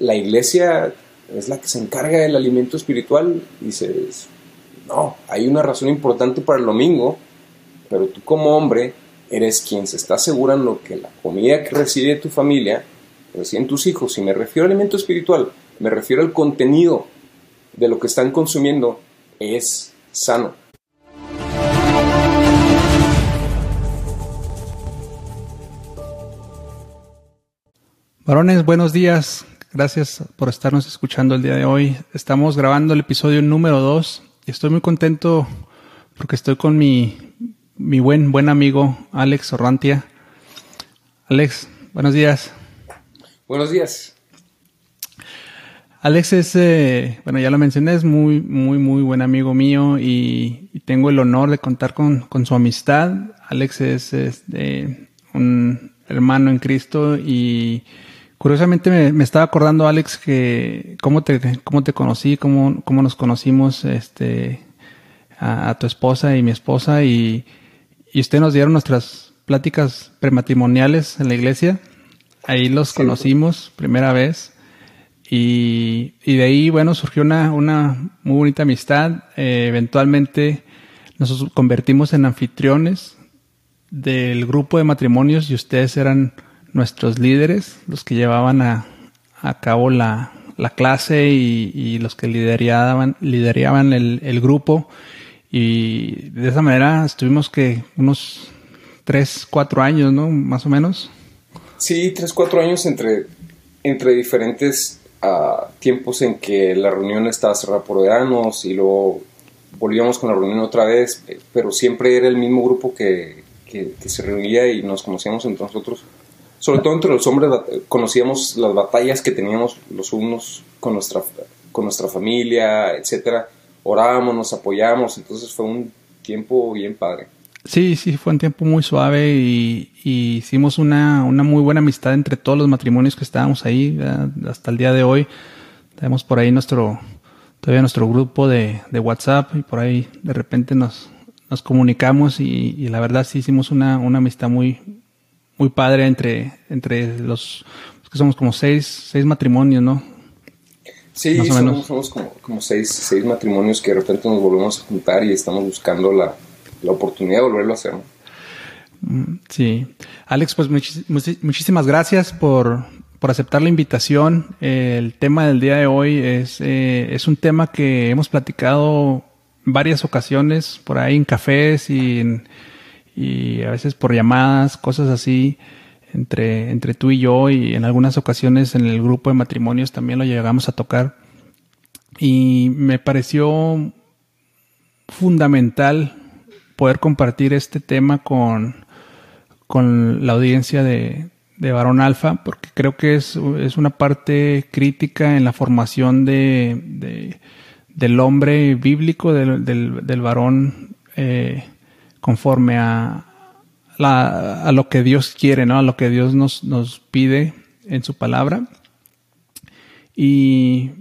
la iglesia es la que se encarga del alimento espiritual. Dices, no, hay una razón importante para el domingo, pero tú como hombre eres quien se está asegurando que la comida que recibe tu familia, reciben tus hijos, y me refiero al alimento espiritual, me refiero al contenido de lo que están consumiendo, es sano. Varones, buenos días. Gracias por estarnos escuchando el día de hoy. Estamos grabando el episodio número 2 y estoy muy contento porque estoy con mi, mi buen, buen amigo Alex Orrantia. Alex, buenos días. Buenos días. Alex es, eh, bueno, ya lo mencioné, es muy, muy, muy buen amigo mío y, tengo el honor de contar con, su amistad. Alex es, este, un hermano en Cristo y curiosamente me, estaba acordando, Alex, que cómo te, cómo te conocí, cómo, cómo nos conocimos este, a, tu esposa y mi esposa y, y usted nos dieron nuestras pláticas prematrimoniales en la iglesia. Ahí los conocimos primera vez. Y, y, de ahí, bueno, surgió una, una muy bonita amistad. Eh, eventualmente nos convertimos en anfitriones del grupo de matrimonios y ustedes eran nuestros líderes, los que llevaban a, a cabo la, la clase y, y, los que lideraban, el, el, grupo. Y de esa manera estuvimos que unos tres, cuatro años, ¿no? Más o menos. Sí, tres, cuatro años entre, entre diferentes uh, tiempos en que la reunión estaba cerrada por veranos y luego volvíamos con la reunión otra vez, pero siempre era el mismo grupo que, que, se reunía y nos conocíamos entre nosotros. Sobre todo entre los hombres conocíamos las batallas que teníamos los unos con nuestra, con nuestra familia, etcétera. Orábamos, nos apoyábamos, entonces fue un tiempo bien padre. Sí, sí, fue un tiempo muy suave y, hicimos una, una, muy buena amistad entre todos los matrimonios que estábamos ahí hasta el día de hoy. Tenemos por ahí nuestro, todavía nuestro grupo de, de WhatsApp y por ahí de repente nos, nos comunicamos y, la verdad sí hicimos una, una amistad muy, muy padre entre, entre los, que somos como seis, seis matrimonios, ¿no? Sí, somos, somos, como, como seis, seis matrimonios que de repente nos volvemos a juntar y estamos buscando la, la oportunidad de volverlo a hacer. Mm, sí. Alex, pues muchísimas gracias por, por, aceptar la invitación. el tema del día de hoy es, eh, es un tema que hemos platicado varias ocasiones por ahí en cafés y, y a veces por llamadas, cosas así entre, entre tú y yo y en algunas ocasiones en el grupo de matrimonios también lo llegamos a tocar. Y me pareció fundamental poder compartir este tema con, con la audiencia de, de Varón Alfa, porque creo que es, es, una parte crítica en la formación de, del hombre bíblico, del, del, varón eh, conforme a, a lo que Dios quiere, ¿no? a lo que Dios nos, nos pide en su palabra. Y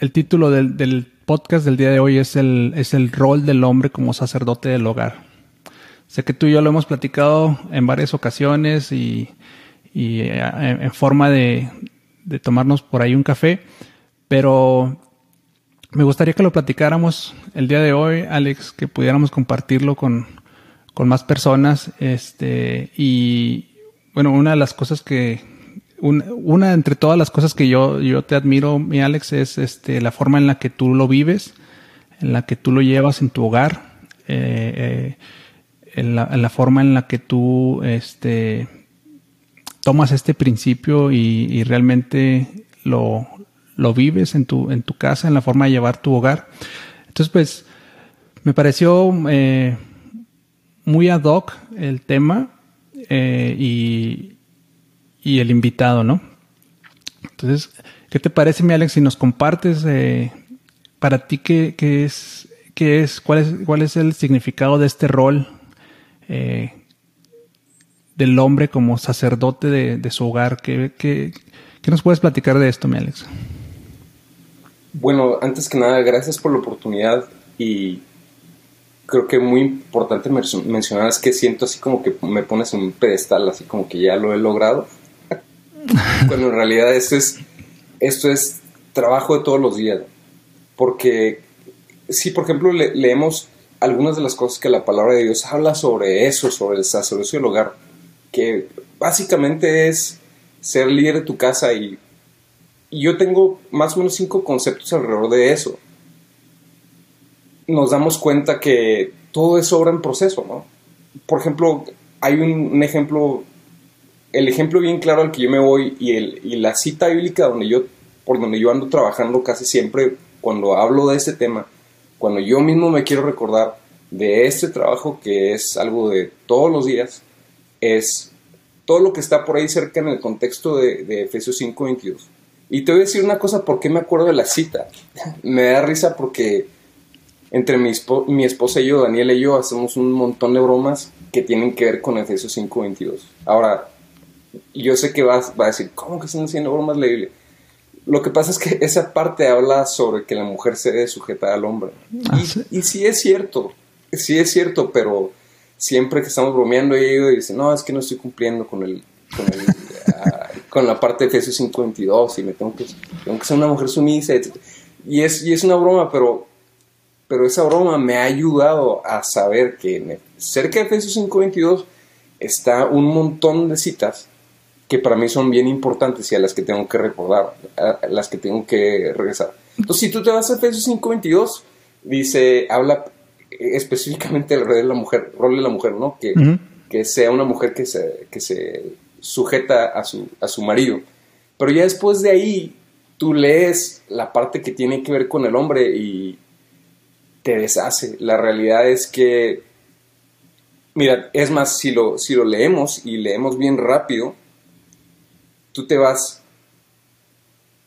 el título del, del podcast del día de hoy es el, es el rol del hombre como sacerdote del hogar. Sé que tú y yo lo hemos platicado en varias ocasiones y, y eh, en, forma de, de, tomarnos por ahí un café, pero me gustaría que lo platicáramos el día de hoy, Alex, que pudiéramos compartirlo con, con más personas. Este, y bueno, una de las cosas que, una entre todas las cosas que yo, yo te admiro, mi Alex, es este, la forma en la que tú lo vives, en la que tú lo llevas en tu hogar, eh, eh, en, la, forma en la que tú este, tomas este principio y, realmente lo, lo, vives en tu, en tu casa, en la forma de llevar tu hogar. Entonces, pues, me pareció eh, muy ad hoc el tema y y el invitado, ¿no? Entonces, ¿qué te parece, mi Alex, si nos compartes eh, para ti qué, qué, es, qué es, cuál es, cuál es el significado de este rol eh, del hombre como sacerdote de, su hogar? ¿Qué, ¿Qué, qué, nos puedes platicar de esto, mi Alex? Bueno, antes que nada, gracias por la oportunidad y creo que muy importante mencionar es que siento así como que me pones en un pedestal, así como que ya lo he logrado Cuando en realidad esto es, esto es trabajo de todos los días. Porque si, por ejemplo, leemos algunas de las cosas que la palabra de Dios habla sobre eso, sobre el sacerdocio del hogar, que básicamente es ser líder de tu casa y, y yo tengo más o menos cinco conceptos alrededor de eso. Nos damos cuenta que todo es obra en proceso, ¿no? Por ejemplo, hay un, ejemplo, el ejemplo bien claro al que yo me voy y, el, y la cita bíblica donde yo, por donde yo ando trabajando casi siempre cuando hablo de este tema, cuando yo mismo me quiero recordar de este trabajo que es algo de todos los días, es todo lo que está por ahí cerca en el contexto de, de Efesios 5:22. Y te voy a decir una cosa, ¿por qué me acuerdo de la cita? me da risa porque entre mi, mi, esposa y yo, Daniel y yo, hacemos un montón de bromas que tienen que ver con Efesios 5:22. Ahora, yo sé que vas, va a decir, ¿cómo que están haciendo bromas la Lo que pasa es que esa parte habla sobre que la mujer se debe sujetar al hombre. Ah, y, sí? es cierto, sí es cierto, pero siempre que estamos bromeando ella dice, no, es que no estoy cumpliendo con el... Con, ah, con la parte de Efesios 5:22 y me tengo que, tengo que ser una mujer sumisa, Y es, y es una broma, pero pero esa broma me ha ayudado a saber que cerca de Efesios 5:22 está un montón de citas que para mí son bien importantes y a las que tengo que recordar, a las que tengo que regresar. Entonces, si tú te vas a Efesios 5:22, dice, habla específicamente del rol de la mujer, rol de la mujer, ¿no? Que, que sea una mujer que se, que se sujeta a su, a su marido. Pero ya después de ahí, tú lees la parte que tiene que ver con el hombre y, te deshace. La realidad es que, mira, es más, si lo, si lo leemos y leemos bien rápido, tú te vas,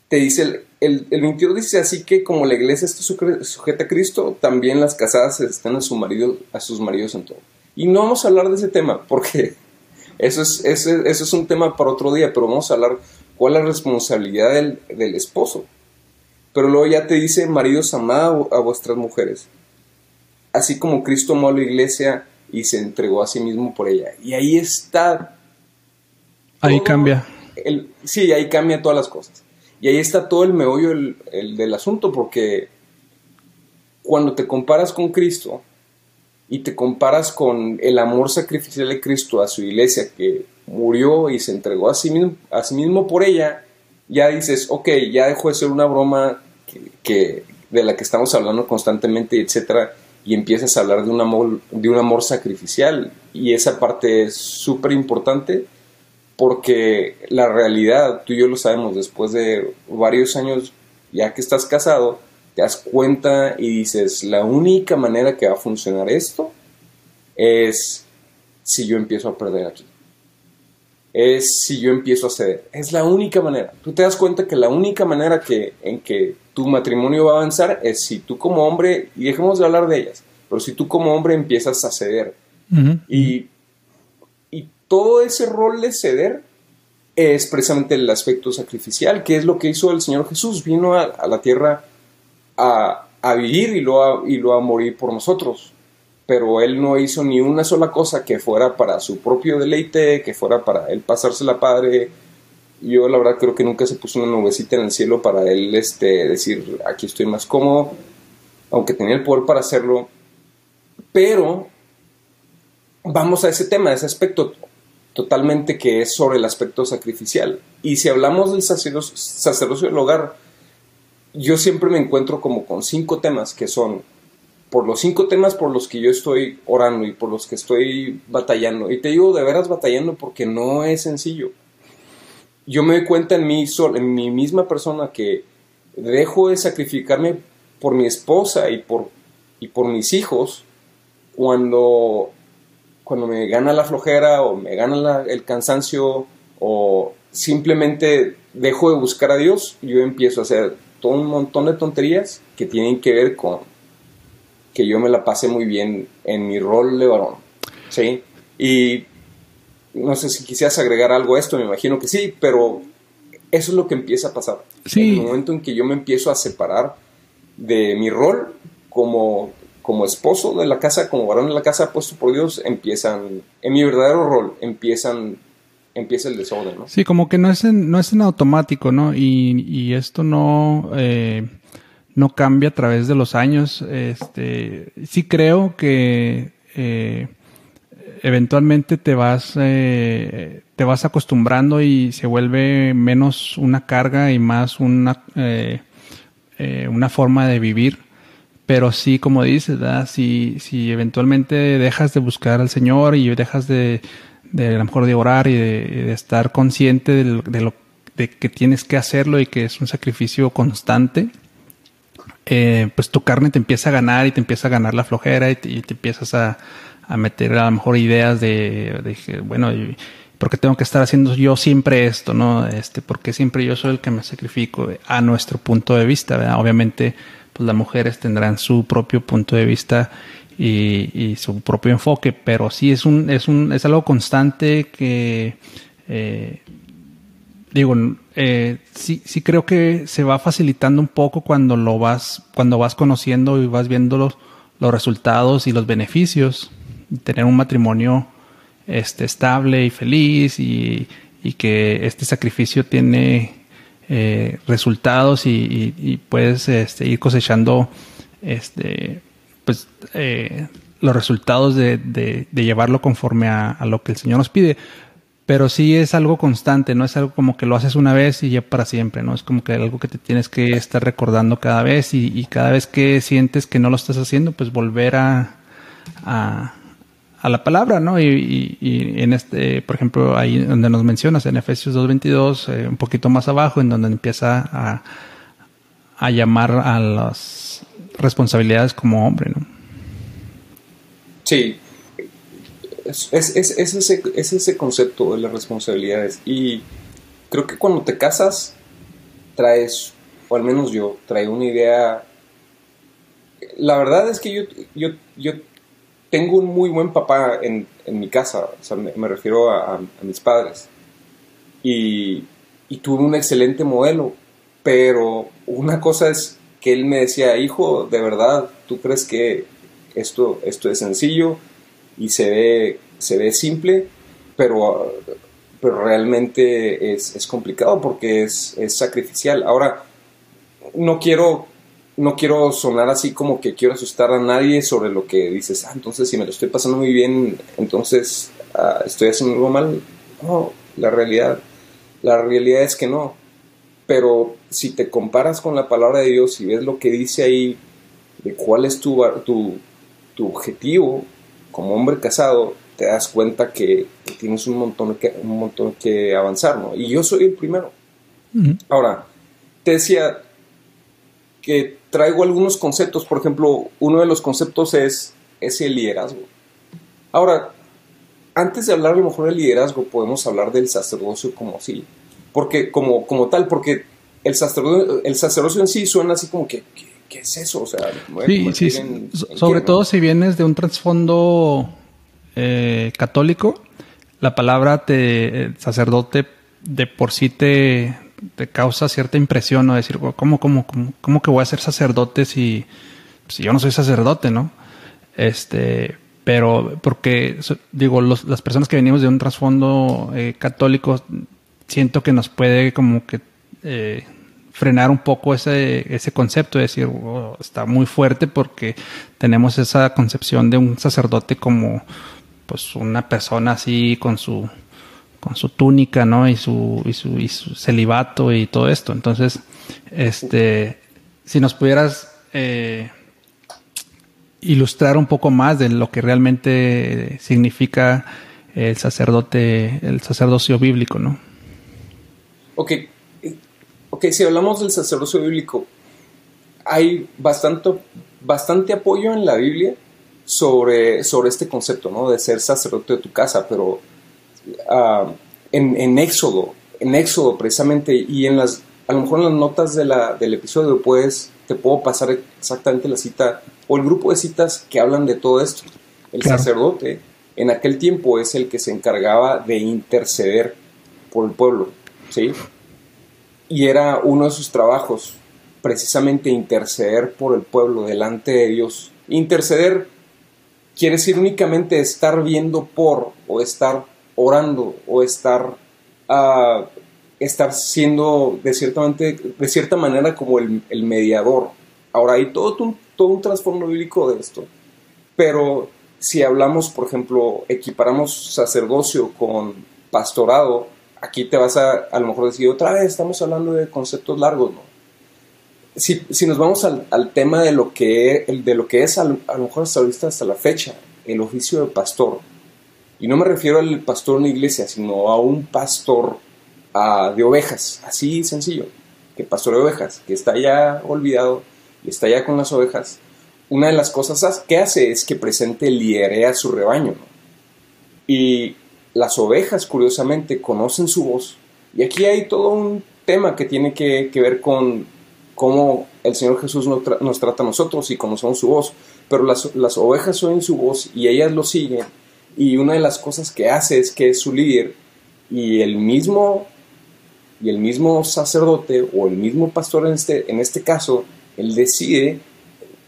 te dice, el, el, 22 dice así que como la iglesia está sujeta a Cristo, también las casadas están a, su marido, a sus maridos en todo. Y no vamos a hablar de ese tema, porque eso es, eso es un tema para otro día, pero vamos a hablar cuál es la responsabilidad del, del esposo. Pero luego ya te dice, maridos, amad a vuestras mujeres, así como Cristo amó a la iglesia y se entregó a sí mismo por ella. Y ahí está. Ahí cambia. El, sí, ahí cambia todas las cosas. Y ahí está todo el meollo el, del asunto, porque cuando te comparas con Cristo y te comparas con el amor sacrificial de Cristo a su iglesia que murió y se entregó a sí mismo, a sí mismo por ella, ya dices, ok, ya dejó de ser una broma que, de la que estamos hablando constantemente, etcétera, y empiezas a hablar de un amor, de un amor sacrificial. Y esa parte es súper importante porque la realidad, tú y yo lo sabemos, después de varios años, ya que estás casado, te das cuenta y dices, la única manera que va a funcionar esto es si yo empiezo a perder aquí es si yo empiezo a ceder. Es la única manera. Tú te das cuenta que la única manera que, en que tu matrimonio va a avanzar es si tú como hombre, y dejemos de hablar de ellas, pero si tú como hombre empiezas a ceder. y, y todo ese rol de ceder es precisamente el aspecto sacrificial, que es lo que hizo el Señor Jesús. Vino a, la tierra a, a vivir y lo y lo a morir por nosotros pero él no hizo ni una sola cosa que fuera para su propio deleite, que fuera para él pasársela padre. Yo la verdad creo que nunca se puso una nubecita en el cielo para él este, decir aquí estoy más cómodo, aunque tenía el poder para hacerlo. Pero vamos a ese tema, ese aspecto totalmente que es sobre el aspecto sacrificial. Y si hablamos del sacerdocio del hogar, yo siempre me encuentro como con cinco temas que son por los cinco temas por los que yo estoy orando y por los que estoy batallando. Y te digo de veras batallando porque no es sencillo. Yo me doy cuenta en mí, en mi misma persona que dejo de sacrificarme por mi esposa y por, y por mis hijos cuando, cuando me gana la flojera o me gana el cansancio o simplemente dejo de buscar a Dios, yo empiezo a hacer todo un montón de tonterías que tienen que ver con que yo me la pasé muy bien en mi rol de varón. ¿Sí? Y no sé si quisieras agregar algo a esto, me imagino que sí, pero eso es lo que empieza a pasar. Sí. En el momento en que yo me empiezo a separar de mi rol como, como esposo de la casa, como varón de la casa puesto por Dios, empiezan, en mi verdadero rol, empiezan empieza el desorden, ¿no? Sí, como que no es en, no es en automático, ¿no? Y, y esto no, eh, no cambia a través de los años. Este, sí creo que eh, eventualmente te vas, eh, te vas acostumbrando y se vuelve menos una carga y más una, eh, eh, una forma de vivir. Pero sí, como dices. Si, si eventualmente dejas de buscar al Señor y dejas de, de a lo mejor de orar y de, de estar consciente de lo, de lo, de que tienes que hacerlo y que es un sacrificio constante, eh, pues tu carne te empieza a ganar y te empieza a ganar la flojera y te, y empiezas a, a, meter a lo mejor ideas de, bueno, ¿por qué tengo que estar haciendo yo siempre esto, no? Este, porque siempre yo soy el que me sacrifico a nuestro punto de vista. Obviamente, pues las mujeres tendrán su propio punto de vista y, y su propio enfoque, pero sí es un, es un, es algo constante que, eh, digo, eh, sí, sí creo que se va facilitando un poco cuando lo vas, cuando vas conociendo y vas viendo los, los resultados y los beneficios. Tener un matrimonio este, estable y feliz y, y que este sacrificio tiene eh, resultados y, puedes este, ir cosechando este, pues, eh, los resultados de, de, llevarlo conforme a, lo que el Señor nos pide. Pero sí es algo constante, no es algo como que lo haces una vez y ya para siempre, ¿no? Es como que algo que te tienes que estar recordando cada vez y, cada vez que sientes que no lo estás haciendo, pues volver a, a, a la palabra, ¿no? Y, y, y, en este, por ejemplo, ahí donde nos mencionas, en Efesios 2.22, eh, un poquito más abajo, en donde empieza a, a llamar a las responsabilidades como hombre, ¿no? Sí, es, es, es, es, ese, es ese concepto de las responsabilidades. Y creo que cuando te casas, traes, o al menos yo, traigo una idea. La verdad es que yo, yo, yo tengo un muy buen papá en, en mi casa, me, refiero a, a, mis padres. Y, y tuve un excelente modelo, pero una cosa es que él me decía, hijo, de verdad, ¿tú crees que esto, esto es sencillo y se ve, se ve simple, pero, pero realmente es, es complicado porque es, es, sacrificial. Ahora, no quiero, no quiero sonar así como que quiero asustar a nadie sobre lo que dices, ah, entonces si me lo estoy pasando muy bien, entonces ah, estoy haciendo algo mal. No, la realidad, la realidad es que no. Pero si te comparas con la palabra de Dios y ves lo que dice ahí, de cuál es tu, tu, tu objetivo como hombre casado, te das cuenta que, que, tienes un montón que, un montón que avanzar, ¿no? Y yo soy el primero. Uh -huh. Ahora, te decía que traigo algunos conceptos, por ejemplo, uno de los conceptos es, es el liderazgo. Ahora, antes de hablar a lo mejor del liderazgo, podemos hablar del sacerdocio como así, porque como, como tal, porque el sacerdocio, el sacerdocio en sí suena así como que, que ¿qué es eso? O sea, sí, sí, en, en sobre qué, todo ¿no? si vienes de un trasfondo eh, católico, la palabra te, el sacerdote de por sí te, te causa cierta impresión, ¿no? Decir, ¿cómo, cómo, cómo, cómo que voy a ser sacerdote si, si yo no soy sacerdote, ¿no? Este, pero porque, digo, los, las personas que venimos de un trasfondo eh, católico, siento que nos puede como que... Eh, frenar un poco ese, ese concepto de decir, oh, está muy fuerte porque tenemos esa concepción de un sacerdote como pues una persona así con su con su túnica, ¿no? Y su, y su, y su celibato y todo esto. Entonces, este, si nos pudieras eh, ilustrar un poco más de lo que realmente significa el sacerdote, el sacerdocio bíblico, ¿no? Ok, ok, si hablamos del sacerdocio bíblico, hay bastante, bastante apoyo en la Biblia sobre, sobre este concepto, ¿no? De ser sacerdote de tu casa, pero uh, en, en, Éxodo, en Éxodo precisamente, y en las, a lo mejor en las notas de la, del episodio, pues te puedo pasar exactamente la cita o el grupo de citas que hablan de todo esto. El claro. sacerdote en aquel tiempo es el que se encargaba de interceder por el pueblo, ¿sí? Y era uno de sus trabajos, precisamente interceder por el pueblo delante de Dios. Interceder quiere decir únicamente estar viendo por o estar orando o estar, ah, estar siendo de, ciertamente, de cierta manera como el, el mediador. Ahora hay todo un, todo un trasfondo bíblico de esto, pero si hablamos, por ejemplo, equiparamos sacerdocio con pastorado, aquí te vas a a lo mejor decir otra vez, estamos hablando de conceptos largos, ¿no? Si, si nos vamos al, al, tema de lo que, de lo que es, a lo mejor hasta hasta la fecha, el oficio de pastor, y no me refiero al pastor en la iglesia, sino a un pastor uh, de ovejas, así sencillo, que pastor de ovejas, que está ya olvidado y está ya con las ovejas, una de las cosas que hace es que presente liderea a su rebaño. ¿no? Y las ovejas, curiosamente, conocen su voz. Y aquí hay todo un tema que tiene que, ver con cómo el Señor Jesús nos, nos, trata a nosotros y conocemos su voz. Pero las, las ovejas oyen su voz y ellas lo siguen. Y una de las cosas que hace es que es su líder y el mismo, y el mismo sacerdote o el mismo pastor en este, en este caso, él decide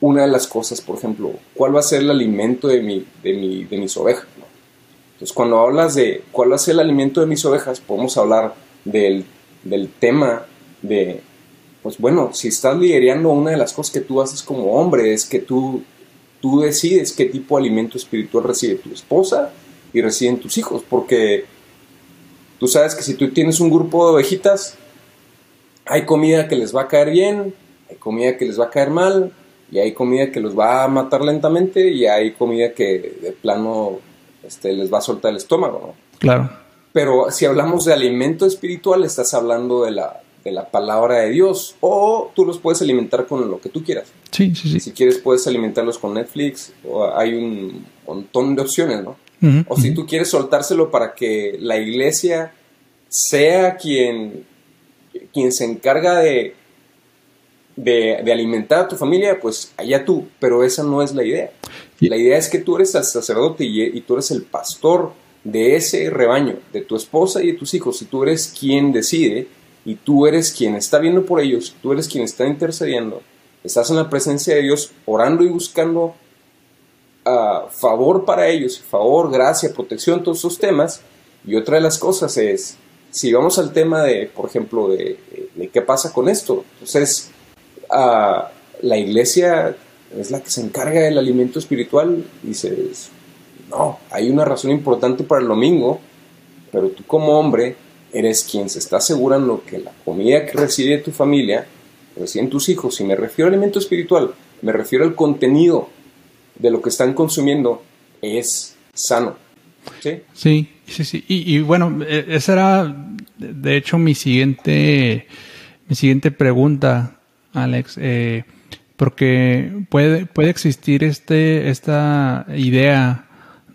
una de las cosas, por ejemplo, cuál va a ser el alimento de, mi, de, mi, de mis ovejas. Entonces, cuando hablas de cuál ser el alimento de mis ovejas, podemos hablar del, del tema de, pues bueno, si estás liderando, una de las cosas que tú haces como hombre es que tú, tú decides qué tipo de alimento espiritual recibe tu esposa y reciben tus hijos, porque tú sabes que si tú tienes un grupo de ovejitas, hay comida que les va a caer bien, hay comida que les va a caer mal, y hay comida que los va a matar lentamente, y hay comida que de plano este, les va a soltar el estómago, ¿no? Claro. Pero si hablamos de alimento espiritual, estás hablando de la, de la palabra de Dios, o tú los puedes alimentar con lo que tú quieras. Sí, sí, sí. Si quieres, puedes alimentarlos con Netflix, o hay un montón de opciones, ¿no? Uh -huh, o si uh -huh. tú quieres soltárselo para que la iglesia sea quien, quien se encarga de, de, de, alimentar a tu familia, pues allá tú, pero esa no es la idea. La idea es que tú eres el sacerdote y, tú eres el pastor de ese rebaño, de tu esposa y de tus hijos, y tú eres quien decide, y tú eres quien está viendo por ellos, tú eres quien está intercediendo, estás en la presencia de Dios orando y buscando uh, favor para ellos, favor, gracia, protección, todos esos temas. Y otra de las cosas es, si vamos al tema de, por ejemplo, de, qué pasa con esto, entonces uh, la iglesia es la que se encarga del alimento espiritual, dices, no, hay una razón importante para el domingo, pero tú como hombre eres quien se está asegurando que la comida que recibe tu familia, reciben tus hijos, y me refiero al alimento espiritual, me refiero al contenido de lo que están consumiendo, es sano. Sí, sí, sí. Y, bueno, esa era de hecho mi siguiente, mi siguiente pregunta, Alex. Eh, porque puede, puede existir este, esta idea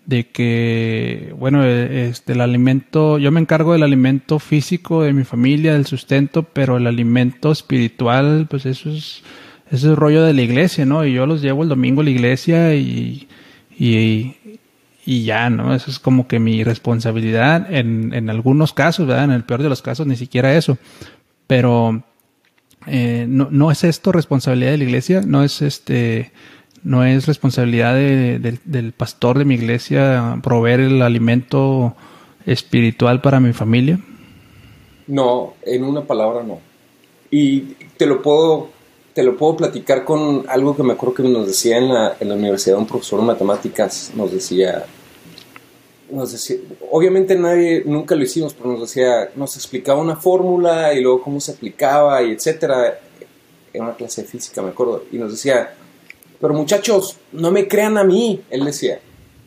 de que, bueno, este, el alimento, yo me encargo del alimento físico de mi familia, del sustento, pero el alimento espiritual, pues eso es, eso es rollo de la iglesia, ¿no? Y yo los llevo el domingo a la iglesia y, y, y ya, ¿no? Eso es como que mi responsabilidad en, en algunos casos, ¿verdad? En el peor de los casos ni siquiera eso. Pero eh, no, no es esto responsabilidad de la iglesia, no es este no es responsabilidad de, de, del pastor de mi iglesia proveer el alimento espiritual para mi familia. No, en una palabra no. Y te lo puedo te lo puedo platicar con algo que me acuerdo que nos decía en la, en la universidad un profesor de matemáticas, nos decía, nos decía, obviamente nadie, nunca lo hicimos, pero nos decía, nos explicaba una fórmula y luego cómo se aplicaba y etcétera, en una clase de física me acuerdo, y nos decía, pero muchachos, no me crean a mí, él decía,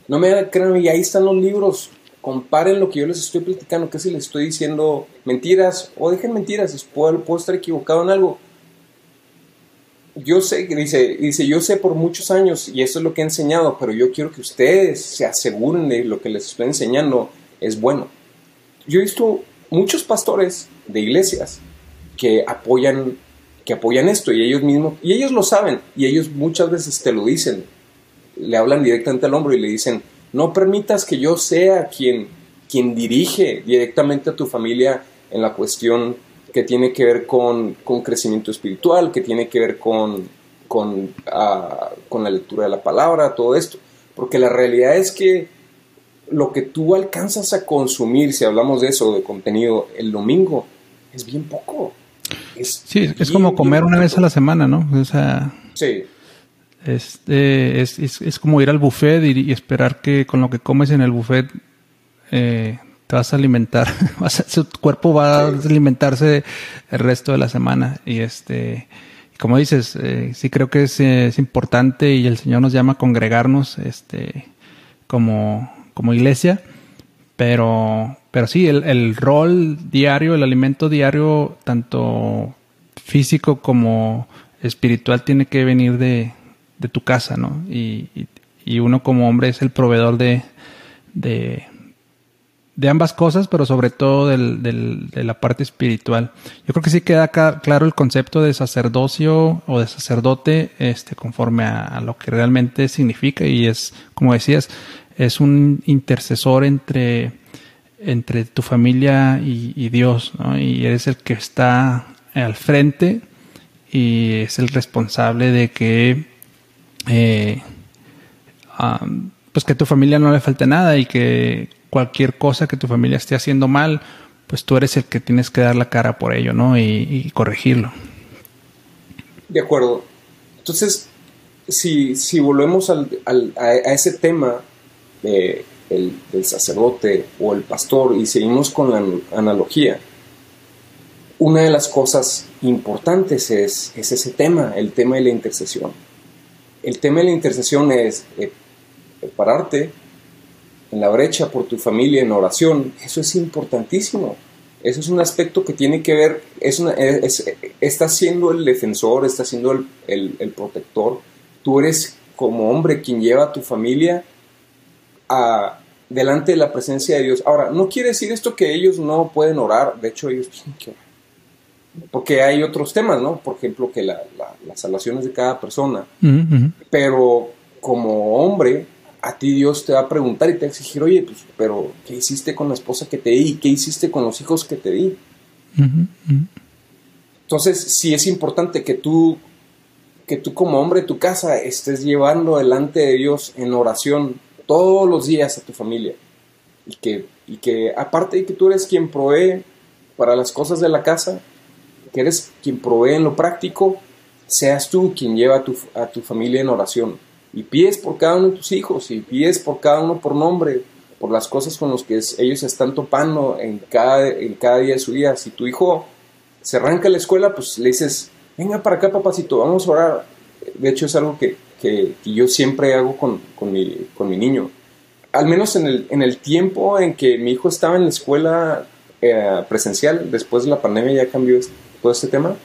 no me crean a mí, ahí están los libros, comparen lo que yo les estoy platicando, que si les estoy diciendo mentiras, o dejen mentiras, puedo, puedo estar equivocado en algo, yo sé, dice, dice, yo sé por muchos años y eso es lo que he enseñado, pero yo quiero que ustedes se aseguren de lo que les estoy enseñando es bueno. Yo he visto muchos pastores de iglesias que apoyan, que apoyan esto y ellos mismos, y ellos lo saben, y ellos muchas veces te lo dicen, le hablan directamente al hombro y le dicen, no permitas que yo sea quien, quien dirige directamente a tu familia en la cuestión que tiene que ver con, con crecimiento espiritual, que tiene que ver con, con, uh, con, la lectura de la palabra, todo esto. Porque la realidad es que lo que tú alcanzas a consumir, si hablamos de eso, de contenido, el domingo, es bien poco. sí, es como comer una vez a la semana, ¿no? O sea, sí. Este, es, es, como ir al buffet y, esperar que con lo que comes en el buffet eh, te vas a alimentar, tu cuerpo va a alimentarse el resto de la semana. Y este, como dices, eh, sí creo que es, es, importante y el Señor nos llama a congregarnos este, como, como iglesia, pero, pero sí, el, el rol diario, el alimento diario, tanto físico como espiritual, tiene que venir de, de tu casa, ¿no? Y, y, uno como hombre es el proveedor de, de, de ambas cosas, pero sobre todo del, del, de la parte espiritual. Yo creo que sí queda claro el concepto de sacerdocio o de sacerdote este, conforme a, lo que realmente significa y es, como decías, es un intercesor entre, entre tu familia y, Dios, ¿no? Y eres el que está al frente y es el responsable de que eh, pues que a tu familia no le falte nada y que cualquier cosa que tu familia esté haciendo mal, pues tú eres el que tienes que dar la cara por ello, ¿no? Y, corregirlo. De acuerdo. Entonces, si, si volvemos al, a, ese tema del sacerdote o el pastor y seguimos con la analogía, una de las cosas importantes es, es ese tema, el tema de la intercesión el tema de la intercesión es eh, pararte en la brecha por tu familia en oración. Eso es importantísimo. Eso es un aspecto que tiene que ver, es una, está siendo el defensor, está siendo el, protector. Tú eres como hombre quien lleva a tu familia a, delante de la presencia de Dios. Ahora, no quiere decir esto que ellos no pueden orar, de hecho ellos tienen que orar porque hay otros temas, ¿no? Por ejemplo, que la, las salvaciones de cada persona. Pero como hombre, a ti Dios te va a preguntar y te va a exigir, oye, pues, pero ¿qué hiciste con la esposa que te di? ¿Qué hiciste con los hijos que te di? Entonces, sí es importante que tú, que tú como hombre de tu casa estés llevando delante de Dios en oración todos los días a tu familia. Y que, y que aparte de que tú eres quien provee para las cosas de la casa, que eres quien provee en lo práctico, seas tú quien lleva a tu, a tu familia en oración. Y pides por cada uno de tus hijos, y pides por cada uno por nombre, por las cosas con las que ellos están topando en cada, en cada día de su vida. Si tu hijo se arranca la escuela, pues le dices, venga para acá papacito, vamos a orar. De hecho es algo que, que, yo siempre hago con, con, mi, con mi niño. Al menos en el, en el tiempo en que mi hijo estaba en la escuela eh, presencial, después de la pandemia ya cambió esto todo este tema,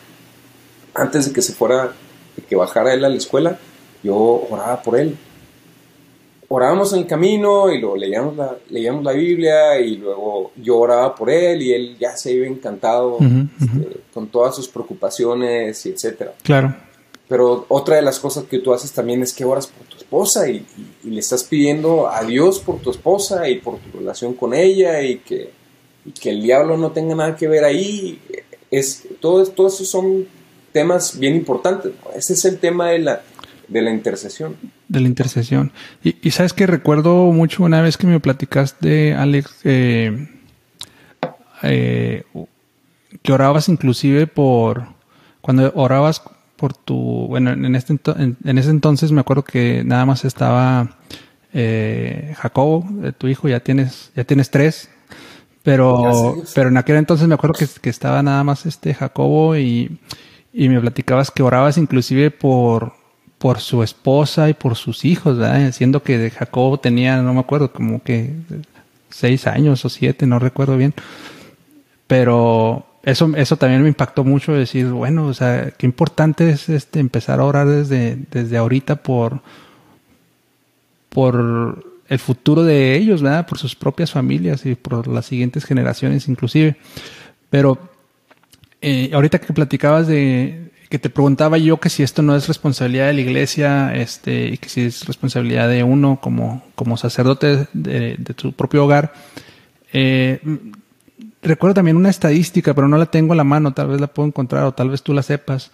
antes de que se fuera, de que bajara él a la escuela, yo oraba por él. Orábamos en el camino y luego leíamos la, leíamos la Biblia y luego yo oraba por él y él ya se iba encantado este, con todas sus preocupaciones y etcétera. Claro. Pero otra de las cosas que tú haces también es que oras por tu esposa y, le estás pidiendo a Dios por tu esposa y por tu relación con ella y que, y que el diablo no tenga nada que ver ahí es, esos son temas bien importantes. Ese es el tema de la, de la intercesión. De la intercesión. Y, sabes que recuerdo mucho una vez que me platicaste, Alex, eh, eh, que orabas inclusive por, cuando orabas por tu, bueno, en, este, en, ese entonces me acuerdo que nada más estaba eh, Jacobo, tu hijo, ya tienes, ya tienes tres, pero, pero en aquel entonces me acuerdo que, estaba nada más este Jacobo y, y, me platicabas que orabas inclusive por, por su esposa y por sus hijos. Siendo que Jacobo tenía, no me acuerdo, como que seis años o siete, no recuerdo bien. Pero eso, eso también me impactó mucho decir, bueno, o sea, qué importante es este empezar a orar desde, desde ahorita por, por el futuro de ellos, ¿verdad? Por sus propias familias y por las siguientes generaciones inclusive. Pero eh, ahorita que platicabas de que te preguntaba yo que si esto no es responsabilidad de la iglesia, este, y que si es responsabilidad de uno como, como sacerdote de, tu propio hogar, eh, recuerdo también una estadística, pero no la tengo a la mano, tal vez la puedo encontrar o tal vez tú la sepas,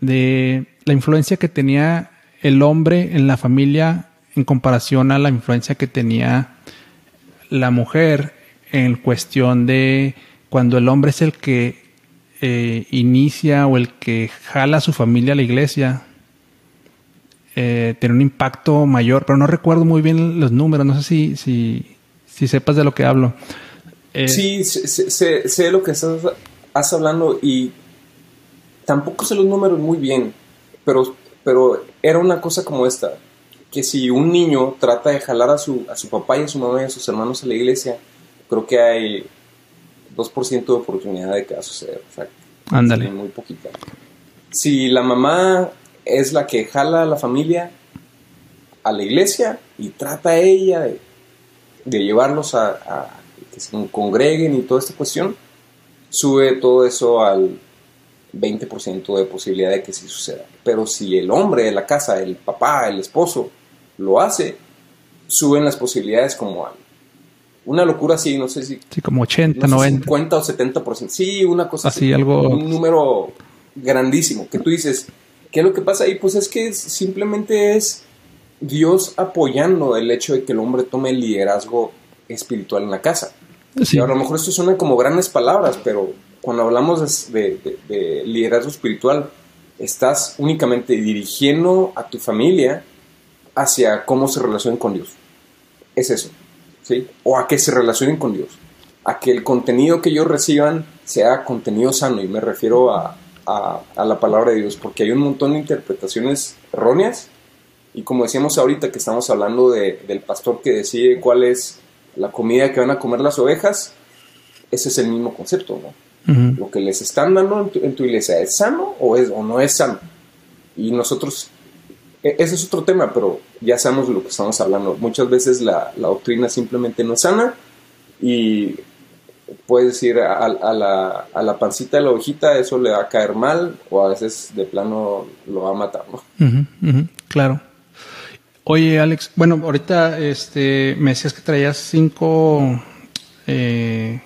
de la influencia que tenía el hombre en la familia en comparación a la influencia que tenía la mujer en cuestión de cuando el hombre es el que eh, inicia o el que jala a su familia a la iglesia, eh, tiene un impacto mayor, pero no recuerdo muy bien los números, no sé si, si, sepas de lo que hablo. Eh, sí, sé, lo que estás, hablando y tampoco sé los números muy bien, pero, pero era una cosa como esta, que si un niño trata de jalar a su, a su papá y a su mamá y a sus hermanos a la iglesia, creo que hay 2% de oportunidad de que va a suceder. Ándale. Muy poquita. Si la mamá es la que jala a la familia a la iglesia y trata a ella de, llevarlos a, que se congreguen y toda esta cuestión, sube todo eso al 20% de posibilidad de que sí suceda. Pero si el hombre de la casa, el papá, el esposo, lo hace, suben las posibilidades como al una locura así, no sé si. Sí, como 80, 90. 50 o 70%. Sí, una cosa así. algo. Un número grandísimo. Que tú dices, ¿qué es lo que pasa ahí? Pues es que simplemente es Dios apoyando el hecho de que el hombre tome el liderazgo espiritual en la casa. Sí. a lo mejor esto suena como grandes palabras, pero cuando hablamos de, de liderazgo espiritual, estás únicamente dirigiendo a tu familia hacia cómo se relacionan con Dios. Es eso. O a que se relacionen con Dios, a que el contenido que ellos reciban sea contenido sano, y me refiero a, la palabra de Dios, porque hay un montón de interpretaciones erróneas, y como decíamos ahorita que estamos hablando del pastor que decide cuál es la comida que van a comer las ovejas, ese es el mismo concepto, ¿no? Lo que les están dando en tu, en tu, iglesia, ¿es sano o, es, o no es sano? Y nosotros ese es otro tema, pero ya sabemos de lo que estamos hablando. Muchas veces la, doctrina simplemente no es sana y puedes ir a, la, a, la, pancita de la ovejita, eso le va a caer mal o a veces de plano lo va a matar, ¿no? claro. Oye, Alex, bueno, ahorita este, me decías que traías cinco, eh,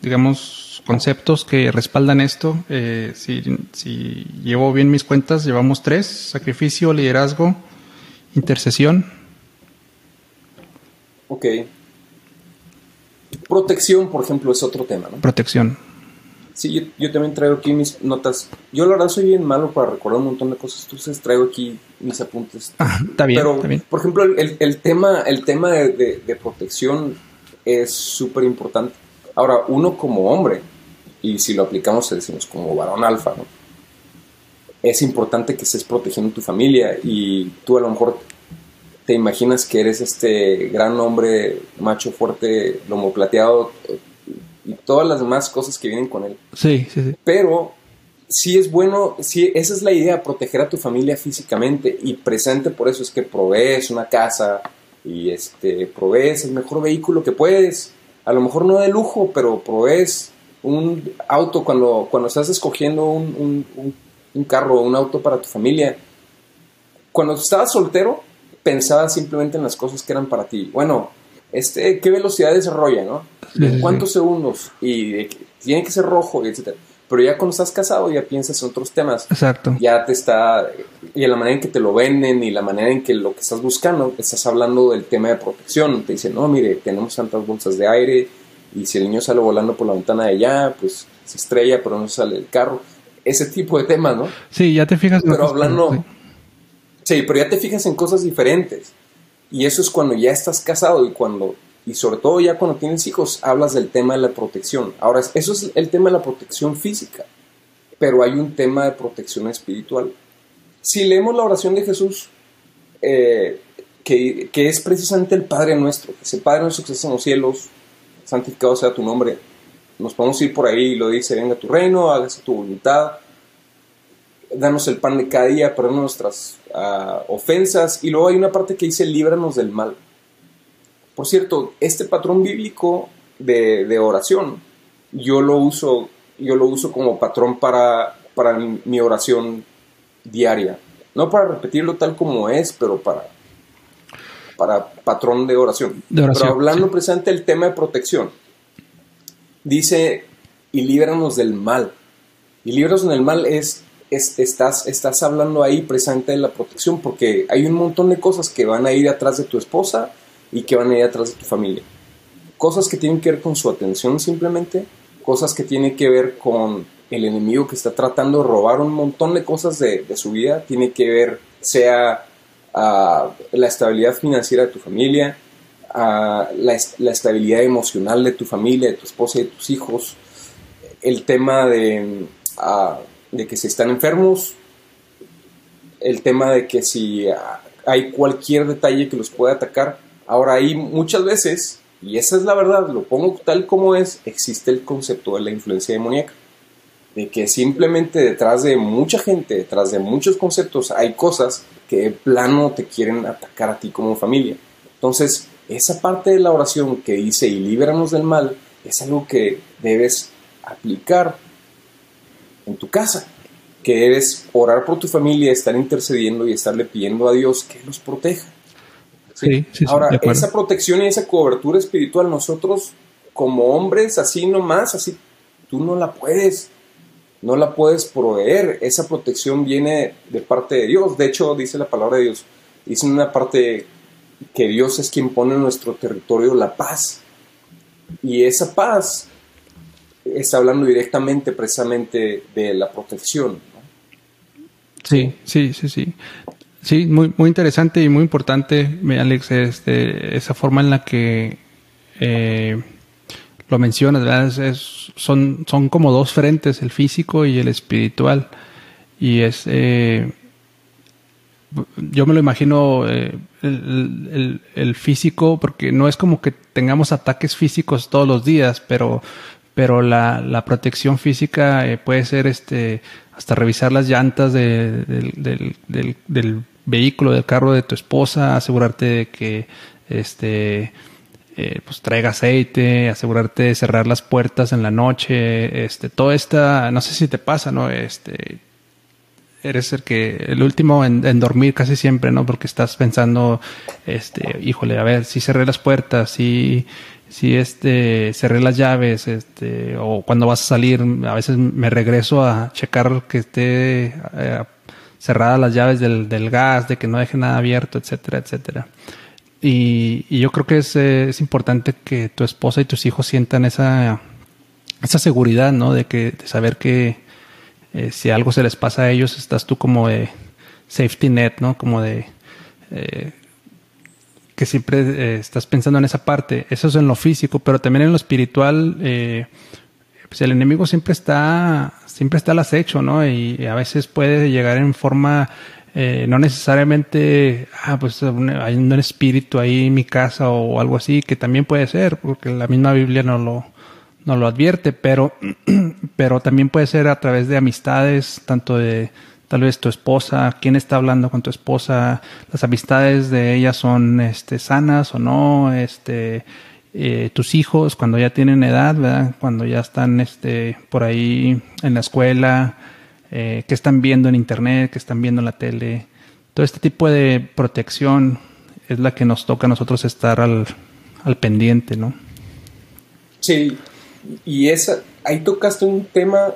digamos, conceptos que respaldan esto. Eh, si, si, llevo bien mis cuentas, llevamos tres, sacrificio, liderazgo, intercesión. Ok. Protección, por ejemplo, es otro tema, ¿no? Protección. Sí, yo, también traigo aquí mis notas. Yo la verdad soy bien malo para recordar un montón de cosas, entonces traigo aquí mis apuntes. Ah, está bien, Pero, bien. por ejemplo, el, tema, el tema de, de protección es súper importante. Ahora, uno como hombre, y si lo aplicamos, decimos como varón alfa, ¿no? Es importante que estés protegiendo tu familia y tú a lo mejor te imaginas que eres este gran hombre, macho fuerte, lomo plateado y todas las demás cosas que vienen con él. Sí, sí, sí. Pero sí es bueno, sí, esa es la idea, proteger a tu familia físicamente y presente por eso es que provees una casa y este, provees el mejor vehículo que puedes. A lo mejor no de lujo, pero provees un auto, cuando, cuando estás escogiendo un, un, un carro o un auto para tu familia, cuando estabas soltero, pensabas simplemente en las cosas que eran para ti. Bueno, este, ¿qué velocidad desarrolla, no? ¿Cuántos segundos? Y tiene que ser rojo, etc. Pero ya cuando estás casado ya piensas en otros temas. Exacto. Ya te está... Y en la manera en que te lo venden y la manera en que lo que estás buscando, estás hablando del tema de protección. Te dicen, no, mire, tenemos tantas bolsas de aire, y si el niño sale volando por la ventana de allá, pues se estrella, pero no sale el carro. Ese tipo de temas, ¿no? Sí, ya te fijas. Pero hablando... Sí. pero ya te fijas en cosas diferentes. Y eso es cuando ya estás casado y cuando... Y sobre todo ya cuando tienes hijos, hablas del tema de la protección. Ahora, eso es el tema de la protección física. Pero hay un tema de protección espiritual. Si leemos la oración de Jesús, eh, que, que, es precisamente el Padre nuestro, que es el Padre nuestro que está en los cielos, santificado sea tu nombre. Nos podemos ir por ahí y lo dice, venga tu reino, hágase tu voluntad, danos el pan de cada día, perdona nuestras ah, ofensas. Y luego hay una parte que dice, líbranos del mal. Por cierto, este patrón bíblico de, oración, yo lo uso, yo lo uso como patrón para, para mi oración diaria. No para repetirlo tal como es, pero para para patrón de oración. Pero hablando presente del tema de protección, dice, y líbranos del mal. Y líbranos del mal es, estás, estás hablando ahí presente de la protección, porque hay un montón de cosas que van a ir atrás de tu esposa y que van a ir atrás de tu familia. cosas que tienen que ver con su atención simplemente, cosas que tienen que ver con el enemigo que está tratando de robar un montón de cosas de, su vida, tiene que ver sea ah, la estabilidad financiera de tu familia, ah, la, estabilidad emocional de tu familia, de tu esposa y de tus hijos, el tema de, de que si están enfermos, el tema de que si hay cualquier detalle que los pueda atacar. Ahora ahí muchas veces, y esa es la verdad, lo pongo tal como es, existe el concepto de la influencia demoníaca. De que simplemente detrás de mucha gente, detrás de muchos conceptos, hay cosas que de plano te quieren atacar a ti como familia. Entonces, esa parte de la oración que dice y líbranos del mal es algo que debes aplicar en tu casa que debes orar por tu familia, estar intercediendo y estarle pidiendo a Dios que los proteja. ¿sí? Ahora, esa protección y esa cobertura espiritual, nosotros como hombres, así nomás, así, tú no la puedes, no la puedes proveer. Esa protección viene de parte de Dios. De hecho, dice la palabra de Dios, dice una parte que Dios es quien pone en nuestro territorio la paz. Y esa paz está hablando directamente precisamente de la protección. Sí, sí, sí, sí. Sí, muy, muy interesante y muy importante, Alex, este, esa forma en la que eh, lo mencionas, son, como dos frentes, el físico y el espiritual. Y es, eh, yo me lo imagino eh, el, físico, porque no es como que tengamos ataques físicos todos los días, pero, la, protección física puede ser este hasta revisar las llantas del, vehículo, del carro de tu esposa, asegurarte de que este eh, pues traiga aceite, asegurarte de cerrar las puertas en la noche, este, todo esta, no sé si te pasa, ¿no? Este, eres el que, el último en, en, dormir casi siempre, ¿no? Porque estás pensando, este, híjole, a ver, si cerré las puertas, si si este cerré las llaves este o cuando vas a salir a veces me regreso a checar que esté eh, cerradas las llaves del, del, gas de que no deje nada abierto etcétera etcétera y, yo creo que es, es, importante que tu esposa y tus hijos sientan esa esa seguridad no de que de saber que eh, si algo se les pasa a ellos estás tú como de safety net no como de eh, que siempre eh, estás pensando en esa parte. Eso es en lo físico, pero también en lo espiritual, eh, pues el enemigo siempre está, siempre está al acecho, ¿no? Y, a veces puede llegar en forma, eh, no necesariamente, ah, pues hay un espíritu ahí en mi casa o algo así, que también puede ser, porque la misma Biblia no lo, no lo advierte, pero, pero también puede ser a través de amistades, tanto de tal vez tu esposa, quién está hablando con tu esposa, las amistades de ella son este, sanas o no, este, eh, tus hijos cuando ya tienen edad, ¿verdad? cuando ya están este, por ahí en la escuela, eh, qué están viendo en internet, qué están viendo en la tele. Todo este tipo de protección es la que nos toca a nosotros estar al, al pendiente, ¿no? Sí, y esa, ahí tocaste un tema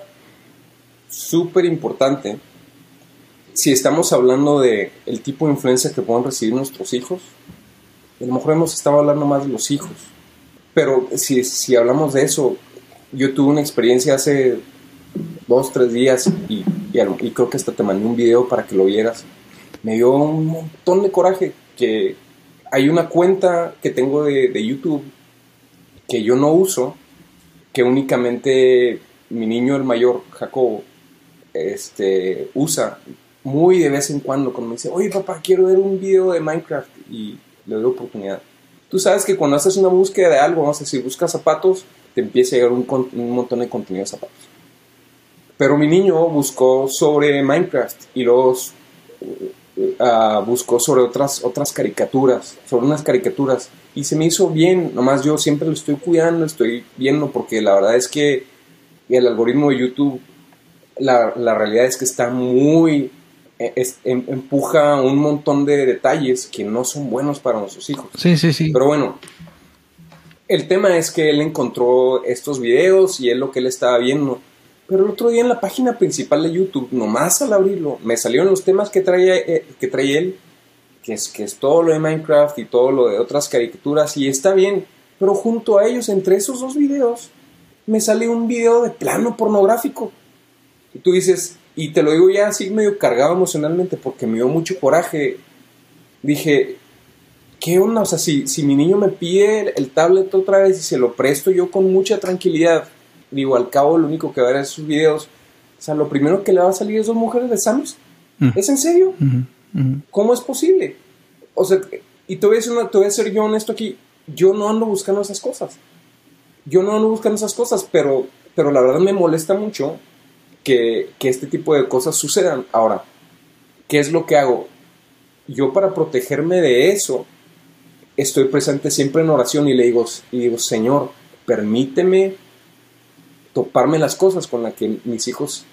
súper importante si estamos hablando de el tipo de influencia que pueden recibir nuestros hijos, a lo mejor hemos estado hablando más de los hijos. Pero si, si hablamos de eso, yo tuve una experiencia hace dos, tres días y, y, creo que hasta te mandé un video para que lo vieras. Me dio un montón de coraje que hay una cuenta que tengo de, YouTube que yo no uso, que únicamente mi niño el mayor, Jacobo, este, usa muy de vez en cuando, cuando me dice, oye papá, quiero ver un video de Minecraft y le doy oportunidad. Tú sabes que cuando haces una búsqueda de algo, vamos a decir, buscas zapatos, te empieza a llegar un, un montón de contenido de zapatos. Pero mi niño buscó sobre Minecraft y luego uh, buscó sobre otras, otras caricaturas, sobre unas caricaturas. Y se me hizo bien, nomás yo siempre lo estoy cuidando, estoy viendo, porque la verdad es que el algoritmo de YouTube, la, la realidad es que está muy e, em, empuja un montón de detalles que no son buenos para nuestros hijos. Sí, sí, sí. Pero bueno, el tema es que él encontró estos videos y es lo que él estaba viendo. Pero el otro día en la página principal de YouTube, nomás al abrirlo, me salieron los temas que traía, eh, que él, que es, que es todo lo de Minecraft y todo lo de otras caricaturas, y está bien, Pero junto a ellos, entre esos dos videos, me sale un video de plano pornográfico. Y tú dices, y te lo digo ya así medio cargado emocionalmente porque me dio mucho coraje. Dije, ¿qué onda? O sea, si, si mi niño me pide el tablet otra vez y se lo presto yo con mucha tranquilidad, digo, al cabo lo único que va a ver es sus videos. O sea, lo primero que le va a salir es dos mujeres de Sam's. ¿Es en serio? ¿Cómo es posible? O sea, y te voy, a decir una, te voy a ser yo honesto aquí, yo no ando buscando esas cosas. Yo no ando buscando esas cosas, pero, pero la verdad me molesta mucho que, que este tipo de cosas sucedan. Ahora, ¿qué es lo que hago? Yo para protegerme de eso, estoy presente siempre en oración y le digo, y digo Señor, permíteme toparme las cosas con las que mis hijos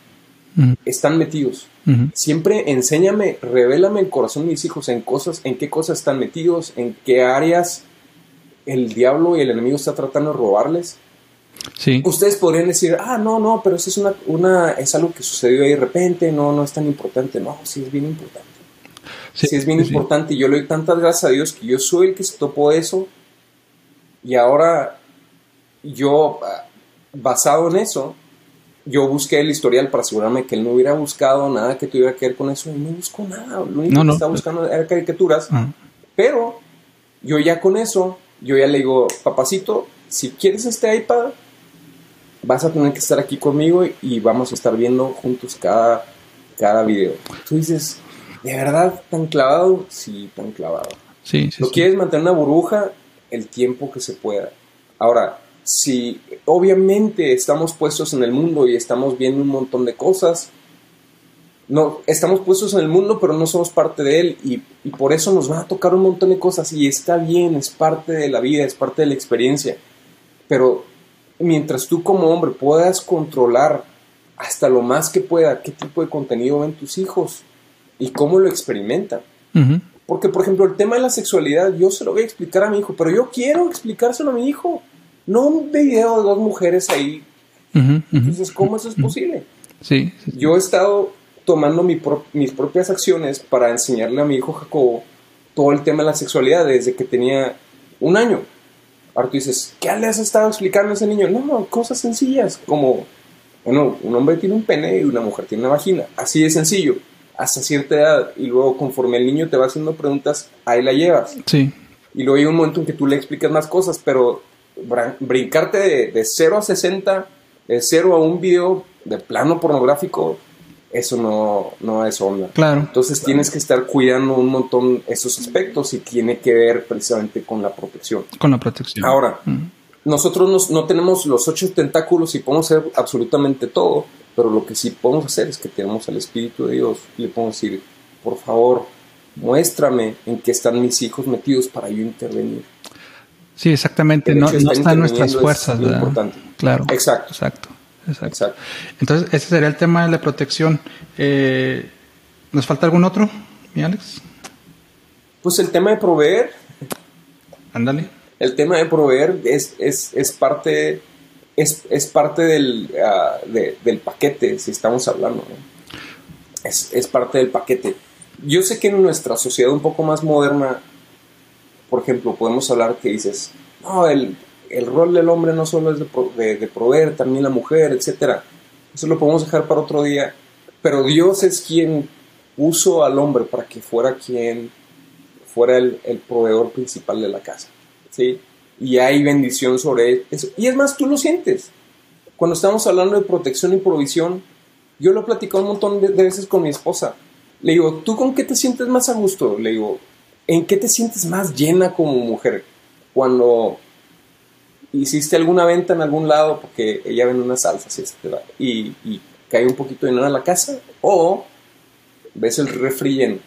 están metidos. Siempre enséñame, revélame el corazón de mis hijos en cosas, en qué cosas están metidos, en qué áreas el diablo y el enemigo está tratando de robarles. Sí. Ustedes podrían decir, ah, no, no, pero eso es una, una, es algo que sucedió ahí de repente, no, no es tan importante. No, sí es bien importante. Sí, es bien importante. Y yo le doy tantas gracias a Dios que yo soy el que se topó eso. Y ahora yo, basado en eso, yo busqué el historial para asegurarme que él no hubiera buscado nada que tuviera que ver con eso y no buscó nada. Lo único que estaba buscando era caricaturas. Pero yo ya con eso, yo ya le digo, papacito, si quieres este iPad, vas a tener que estar aquí conmigo y vamos a estar viendo juntos cada, cada video. Tú dices, ¿de verdad tan clavado? Sí, tan clavado. Sí, sí, Lo quieres mantener una burbuja el tiempo que se pueda. Ahora, si obviamente estamos puestos en el mundo y estamos viendo un montón de cosas, no, estamos puestos en el mundo, pero no somos parte de él y, y, por eso nos van a tocar un montón de cosas y está bien, es parte de la vida, es parte de la experiencia. Pero mientras tú como hombre puedas controlar hasta lo más que pueda qué tipo de contenido ven tus hijos y cómo lo experimentan. Porque, por ejemplo, el tema de la sexualidad, yo se lo voy a explicar a mi hijo, pero yo quiero explicárselo a mi hijo. No un video de dos mujeres ahí. Entonces, ¿cómo eso es posible? Sí, Yo he estado tomando mis propias acciones para enseñarle a mi hijo Jacobo todo el tema de la sexualidad desde que tenía un año. Ahora tú dices, ¿qué le has estado explicando a ese niño? No, cosas sencillas, como, bueno, un hombre tiene un pene y una mujer tiene una vagina. Así de sencillo, hasta cierta edad. Y luego, conforme el niño te va haciendo preguntas, ahí la llevas. Sí. Y luego hay un momento en que tú le explicas más cosas, pero brincarte de, de 0 a 60, de 0 a un video de plano pornográfico, eso no, no es onda. Claro. Entonces tienes que estar cuidando un montón esos aspectos y tiene que ver precisamente con la protección. Con la protección. Ahora, nosotros no tenemos los ocho tentáculos y podemos hacer absolutamente todo, pero lo que sí podemos hacer es que tenemos al Espíritu de Dios y le podemos decir, por favor, muéstrame en qué están mis hijos metidos para yo intervenir. Sí, exactamente, no, no está en nuestras fuerzas. Es importante. Claro. Exacto. Exacto. Exacto. Entonces, ese sería el tema de la protección. Eh, ¿Nos falta algún otro, mi Alex? Pues el tema de proveer. Ándale. El tema de proveer es, es, es parte, es, es parte del, uh, de, del paquete, si estamos hablando. ¿no? Es, es parte del paquete. Yo sé que en nuestra sociedad un poco más moderna, por ejemplo, podemos hablar que dices, no, el, el rol del hombre no solo es de, proveer, también la mujer, etc. Eso lo podemos dejar para otro día. Pero Dios es quien puso al hombre para que fuera quien fuera el, el proveedor principal de la casa. ¿sí? Y hay bendición sobre eso. Y es más, tú lo sientes. Cuando estamos hablando de protección y provisión, yo lo he platicado un montón de, de veces con mi esposa. Le digo, ¿tú con qué te sientes más a gusto? Le digo, ¿en qué te sientes más llena como mujer? Cuando hiciste alguna venta en algún lado porque ella vende unas salsas y, y cae un poquito de dinero a la casa, o ves el refri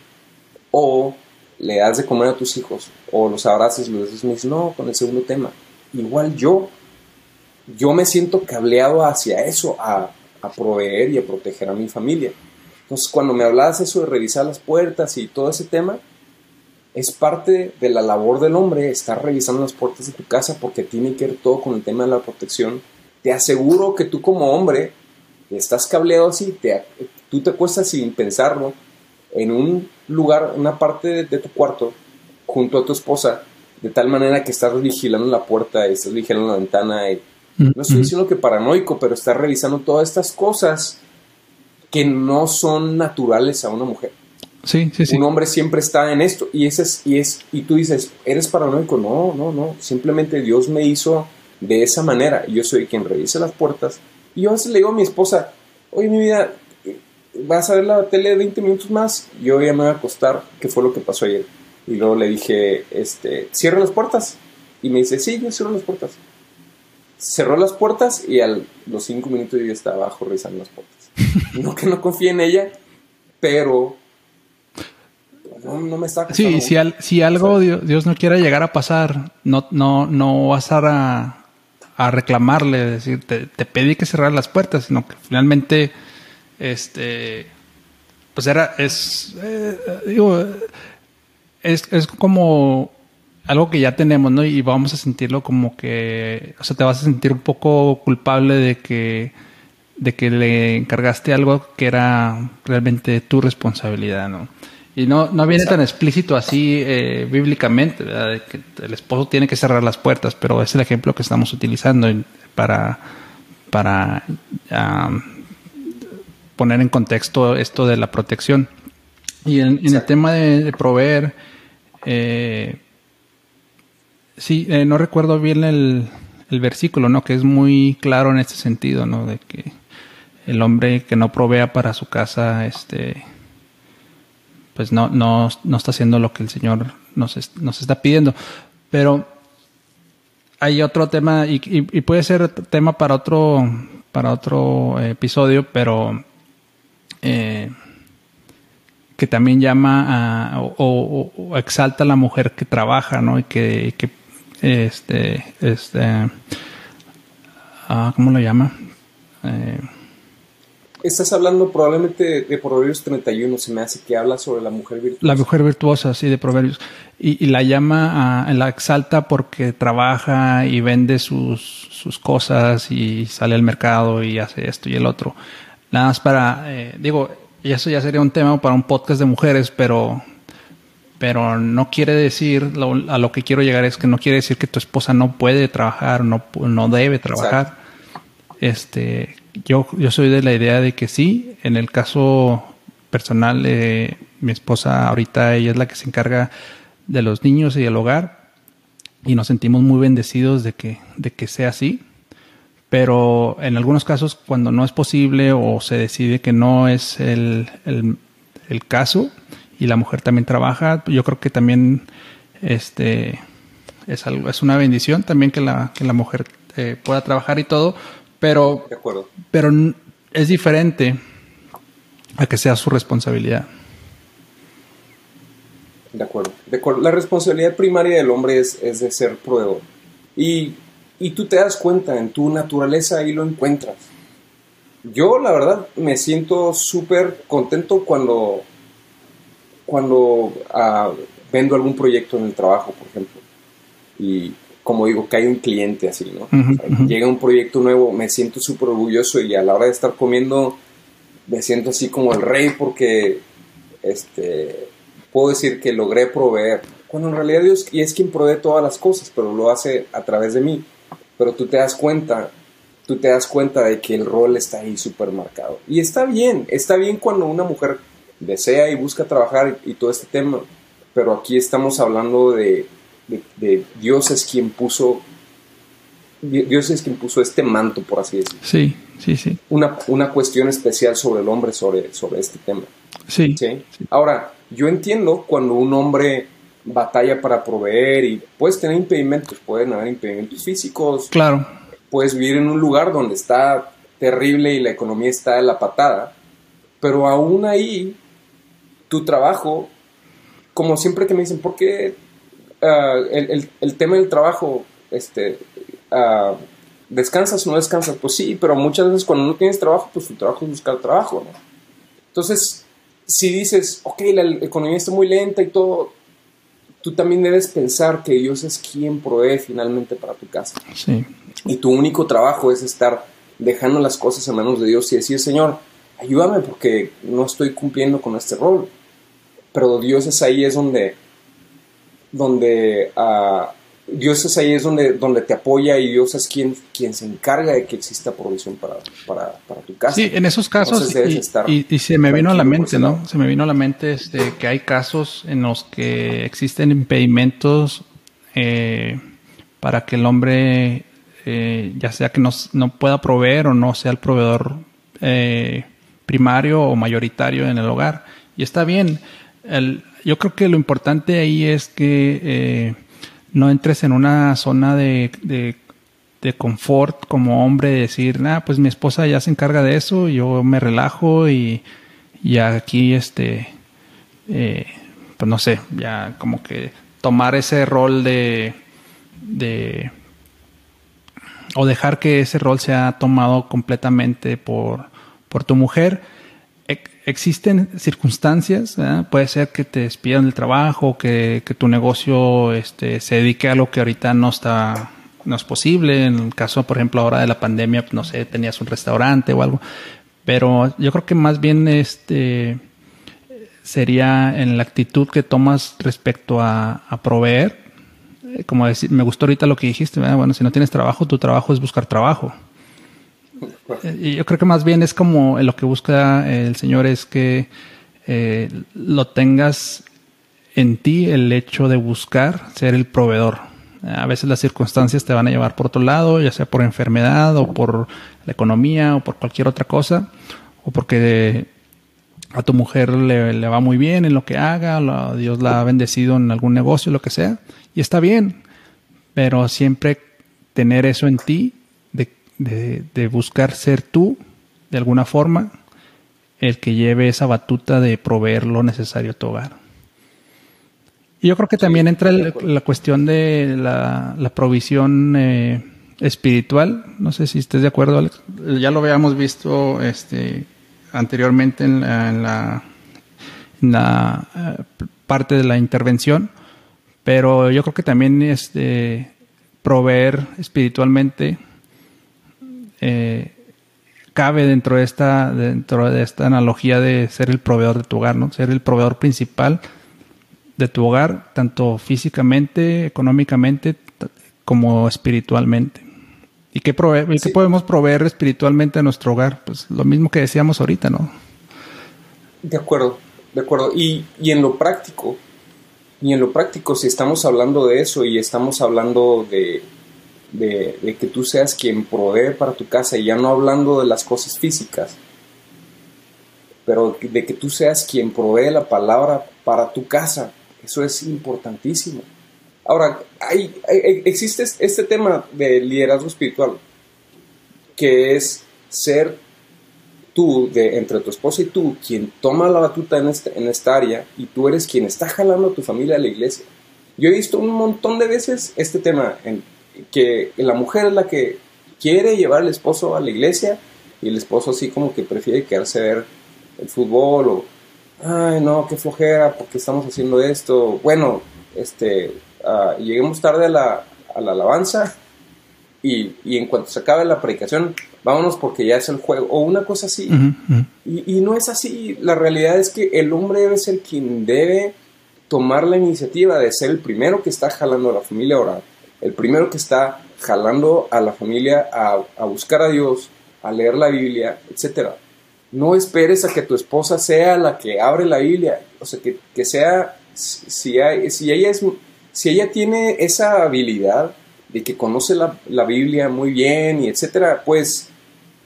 o le das de comer a tus hijos, o los abrazas y los dices, me dices, no, con el segundo tema. Igual yo, yo me siento cableado hacia eso, a, a proveer y a proteger a mi familia. Entonces, cuando me hablabas eso de revisar las puertas y todo ese tema, es parte de la labor del hombre estar revisando las puertas de tu casa porque tiene que ver todo con el tema de la protección. Te aseguro que tú como hombre estás cableado así, te, tú te acuestas sin pensarlo en un lugar, una parte de, de, tu cuarto, junto a tu esposa, de tal manera que estás vigilando la puerta y estás vigilando la ventana. Y, no estoy diciendo que paranoico, pero estás revisando todas estas cosas que no son naturales a una mujer. Sí, sí, sí. Un hombre siempre está en esto y ese es, y es y tú dices, "¿Eres paranoico?" No, no, no, simplemente Dios me hizo de esa manera. Yo soy quien revisa las puertas y yo a veces le digo a mi esposa, "Oye, mi vida, vas a ver la tele 20 minutos más." Yo ya me voy a acostar, ¿qué fue lo que pasó ayer? Y luego le dije, este, cierra las puertas. Y me dice, sí, yo cierro las puertas. Cerró las puertas y a los cinco minutos yo estaba abajo revisando las puertas. no que no confíe en ella, pero no, no me está Sí, si, al, si algo Dios, Dios, no quiera llegar a pasar, no, no, no vas a, a reclamarle, decir, te, te, pedí que cerrar las puertas, sino que finalmente, este, pues era, es, eh, digo, es, es como algo que ya tenemos, ¿no? Y vamos a sentirlo como que, o sea, te vas a sentir un poco culpable de que, de que le encargaste algo que era realmente tu responsabilidad, ¿no? Y no, no viene tan explícito así eh, bíblicamente, ¿verdad? De que el esposo tiene que cerrar las puertas, pero es el ejemplo que estamos utilizando para, para um, poner en contexto esto de la protección. Y en, en el tema de, de proveer, eh, sí, eh, no recuerdo bien el, el, versículo, ¿no? Que es muy claro en este sentido, ¿no? De que el hombre que no provea para su casa, este, pues no, no, no está haciendo lo que el Señor nos, nos está pidiendo. Pero hay otro tema, y, y, y, puede ser tema para otro, para otro episodio, pero eh, que también llama a, o, exalta a la mujer que trabaja, ¿no? Y que, que este, este, uh, ¿cómo lo llama? Eh, Estás hablando probablemente de Proverbios 31, se me hace que habla sobre la mujer virtuosa. La mujer virtuosa, sí, de Proverbios. Y, y la llama, a, la exalta porque trabaja y vende sus, sus cosas y sale al mercado y hace esto y el otro. Nada más para, eh, digo, y eso ya sería un tema para un podcast de mujeres, pero, pero no quiere decir, lo, a lo que quiero llegar es que no quiere decir que tu esposa no puede trabajar, no, no debe trabajar. Exacto. Este, yo, yo soy de la idea de que sí, en el caso personal, eh, mi esposa ahorita ella es la que se encarga de los niños y del hogar y nos sentimos muy bendecidos de que, de que sea así. Pero en algunos casos, cuando no es posible o se decide que no es el, el, el caso y la mujer también trabaja, yo creo que también este, es, algo, es una bendición también que la, que la mujer eh, pueda trabajar y todo, pero, pero es diferente a que sea su responsabilidad. De acuerdo. De acuerdo. La responsabilidad primaria del hombre es, es de ser proveedor. Y, y, tú te das cuenta, en tu naturaleza ahí lo encuentras. Yo, la verdad, me siento súper contento cuando, cuando uh, vendo algún proyecto en el trabajo, por ejemplo. Y como digo, que hay un cliente así, ¿no? Uh -huh, o sea, uh -huh. Llega un proyecto nuevo, me siento súper orgulloso y a la hora de estar comiendo me siento así como el rey porque este, puedo decir que logré proveer. Cuando en realidad Dios y es quien provee todas las cosas, pero lo hace a través de mí. Pero tú te das cuenta, tú te das cuenta de que el rol está ahí súper marcado. Y está bien, está bien cuando una mujer desea y busca trabajar y todo este tema. Pero aquí estamos hablando de de, de, Dios es quien puso Dios es quien puso este manto, por así decirlo. Sí, sí, sí. Una, una cuestión especial sobre el hombre, sobre, sobre este tema. Sí, sí. Ahora, yo entiendo cuando un hombre batalla para proveer y puedes tener impedimentos, pueden haber impedimentos físicos. Claro. Puedes vivir en un lugar donde está terrible y la economía está en la patada, pero aún ahí tu trabajo, como siempre que me dicen, ¿por qué Uh, el, el, el, tema del trabajo, este, uh, ¿descansas o no descansas? Pues sí, pero muchas veces cuando no tienes trabajo, pues tu trabajo es buscar trabajo, ¿no? Entonces, si dices, ok, la economía está muy lenta y todo, tú también debes pensar que Dios es quien provee finalmente para tu casa. Sí. Y tu único trabajo es estar dejando las cosas en manos de Dios y decir, Señor, ayúdame porque no estoy cumpliendo con este rol. Pero Dios es ahí, es donde donde uh, Dios es ahí es donde, donde te apoya y Dios es quien, quien se encarga de que exista provisión para, para, para tu casa. Sí, en esos casos, y, y, se me vino a la mente, ¿no? Se me vino a la mente este, que hay casos en los que existen impedimentos eh, para que el hombre, eh, ya sea que no, no, pueda proveer o no sea el proveedor eh, primario o mayoritario en el hogar. Y está bien. El, yo creo que lo importante ahí es que no entres en una zona de, de, confort como hombre, de decir, nah, pues mi esposa ya se encarga de eso, yo me relajo y, y aquí, este, eh, pues no sé, ya como que tomar ese rol de, de, o dejar que ese rol sea tomado completamente por, por tu mujer existen circunstancias, puede ser que te despidan del trabajo, que, que, tu negocio este, se dedique a lo que ahorita no está, no es posible. En el caso, por ejemplo, ahora de la pandemia, no sé, tenías un restaurante o algo. Pero yo creo que más bien este sería en la actitud que tomas respecto a, a proveer. Como decir, me gustó ahorita lo que dijiste, bueno, si no tienes trabajo, tu trabajo es buscar trabajo. Y yo creo que más bien es como lo que busca el Señor es que eh, lo tengas en ti el hecho de buscar ser el proveedor. A veces las circunstancias te van a llevar por otro lado, ya sea por enfermedad o por la economía o por cualquier otra cosa, o porque a tu mujer le, va muy bien en lo que haga, Dios la ha bendecido en algún negocio, lo que sea, y está bien, pero siempre tener eso en ti de, buscar ser tú, de alguna forma, el que lleve esa batuta de proveer lo necesario a tu hogar. Y yo creo que también entra la cuestión de la, provisión eh, espiritual. No sé si estés de acuerdo, Alex. Ya lo habíamos visto este, anteriormente en la, en la, eh, parte de la intervención, pero yo creo que también este, proveer espiritualmente eh, cabe dentro de esta dentro de esta analogía de ser el proveedor de tu hogar, ¿no? Ser el proveedor principal de tu hogar, tanto físicamente, económicamente, como espiritualmente. ¿Y qué, podemos proveer espiritualmente a nuestro hogar? Pues lo mismo que decíamos ahorita, ¿no? De acuerdo, de acuerdo. Y, y en lo práctico, y en lo práctico, si estamos hablando de eso y estamos hablando de, de, que tú seas quien provee para tu casa, y ya no hablando de las cosas físicas, pero de que tú seas quien provee la palabra para tu casa. Eso es importantísimo. Ahora, hay, existe este tema de liderazgo espiritual, que es ser tú, de, entre tu esposa y tú, quien toma la batuta en, este, en esta área y tú eres quien está jalando a tu familia a la iglesia. Yo he visto un montón de veces este tema en que la mujer es la que quiere llevar al esposo a la iglesia y el esposo así como que prefiere quedarse a ver el fútbol o, ay no, qué flojera, porque estamos haciendo esto? Bueno, este, uh, lleguemos tarde a la, a la alabanza y, y, en cuanto se acabe la predicación, vámonos porque ya es el juego, o una cosa así. Y, y, no es así, la realidad es que el hombre debe ser quien debe tomar la iniciativa de ser el primero que está jalando a la familia a orar el primero que está jalando a la familia a, buscar a Dios, a leer la Biblia, etc. No esperes a que tu esposa sea la que abre la Biblia, o sea, que, sea, si, hay, si, ella es, si ella tiene esa habilidad de que conoce la, Biblia muy bien y etcétera, pues,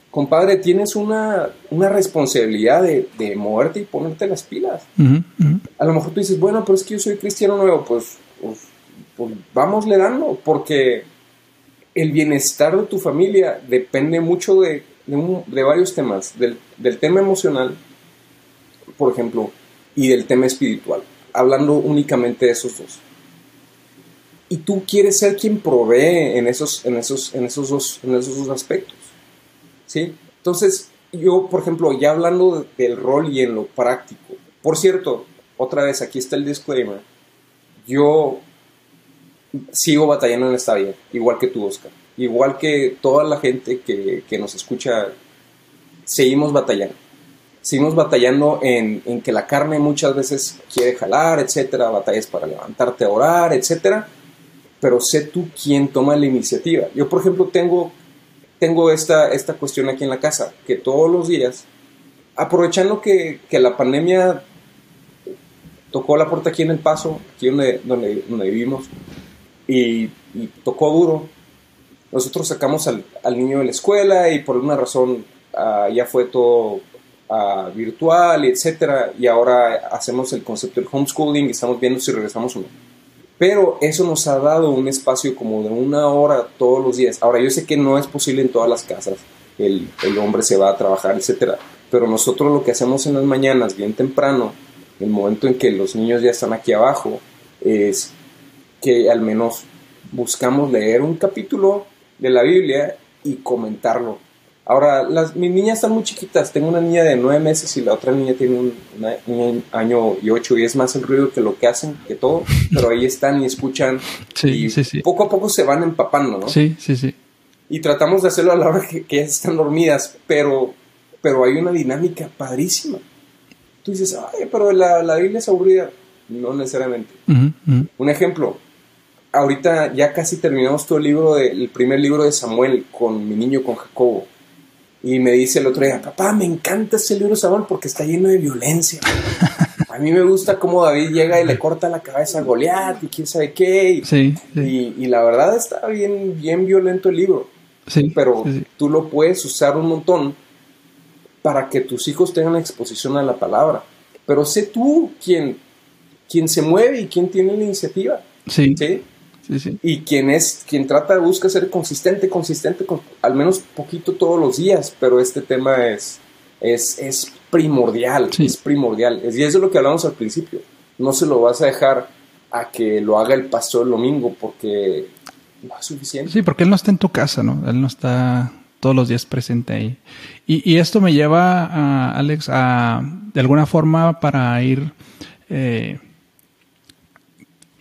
compadre, tienes una, una responsabilidad de, de, moverte y ponerte las pilas. A lo mejor tú dices, bueno, pero es que yo soy cristiano nuevo, pues, pues pues vamos le dando, porque el bienestar de tu familia depende mucho de, de, varios temas, del, del, tema emocional, por ejemplo, y del tema espiritual, hablando únicamente de esos dos. Y tú quieres ser quien provee en esos, en esos, en esos, dos, en esos dos aspectos. ¿Sí? Entonces, yo, por ejemplo, ya hablando del rol y en lo práctico, por cierto, otra vez aquí está el disclaimer, yo sigo batallando en esta vida, igual que tú, Oscar. Igual que toda la gente que, nos escucha, seguimos batallando. seguimos batallando en, en, que la carne muchas veces quiere jalar, etcétera, batallas para levantarte a orar, etcétera, pero sé tú quién toma la iniciativa. Yo, por ejemplo, tengo, tengo esta, esta cuestión aquí en la casa, que todos los días, aprovechando que, que la pandemia tocó la puerta aquí en El Paso, aquí donde, donde, donde vivimos, y, y, tocó duro, nosotros sacamos al, niño de la escuela y por alguna razón uh, ya fue todo uh, virtual, etcétera, y ahora hacemos el concepto del homeschooling y estamos viendo si regresamos o no. Pero eso nos ha dado un espacio como de una hora todos los días. Ahora, yo sé que no es posible en todas las casas, el, el hombre se va a trabajar, etcétera, pero nosotros lo que hacemos en las mañanas, bien temprano, el momento en que los niños ya están aquí abajo, es que al menos buscamos leer un capítulo de la Biblia y comentarlo Ahora, las, mis niñas están muy chiquitas. Tengo una niña de nueve meses y la otra niña tiene un, un, año y ocho y es más el ruido que lo que hacen que todo. Pero ahí están y escuchan. Sí, y sí, sí. Poco a poco se van empapando, ¿no? Sí, sí, sí. Y tratamos de hacerlo a la hora que, que ellas están dormidas, pero, pero hay una dinámica padrísima. Tú dices, ay, pero la, la Biblia es aburrida. No necesariamente. Uh -huh, uh -huh. Un ejemplo, ahorita ya casi terminamos todo el libro, de, el primer libro de Samuel con mi niño, con Jacobo. Y me dice el otro día, papá, me encanta este libro de Samuel porque está lleno de violencia. A mí me gusta cómo David llega y le corta la cabeza a Goliat y quién sabe qué. Y, sí, sí. y, y la verdad está bien, bien violento el libro. Sí, Pero tú lo puedes usar un montón para que tus hijos tengan exposición a la palabra. Pero sé tú quién, quién se mueve y quién tiene la iniciativa. Sí. ¿sí? Sí, sí. Y quien es, quien trata, busca ser consistente, consistente, con, al menos poquito todos los días, pero este tema es, es, es primordial, Sí. es primordial. Y eso es lo que hablamos al principio. No se lo vas a dejar a que lo haga el pastor el domingo porque no es suficiente. Sí, porque él no está en tu casa, ¿no? Él no está todos los días presente ahí. Y, y esto me lleva, a, Alex, a de alguna forma para ir eh,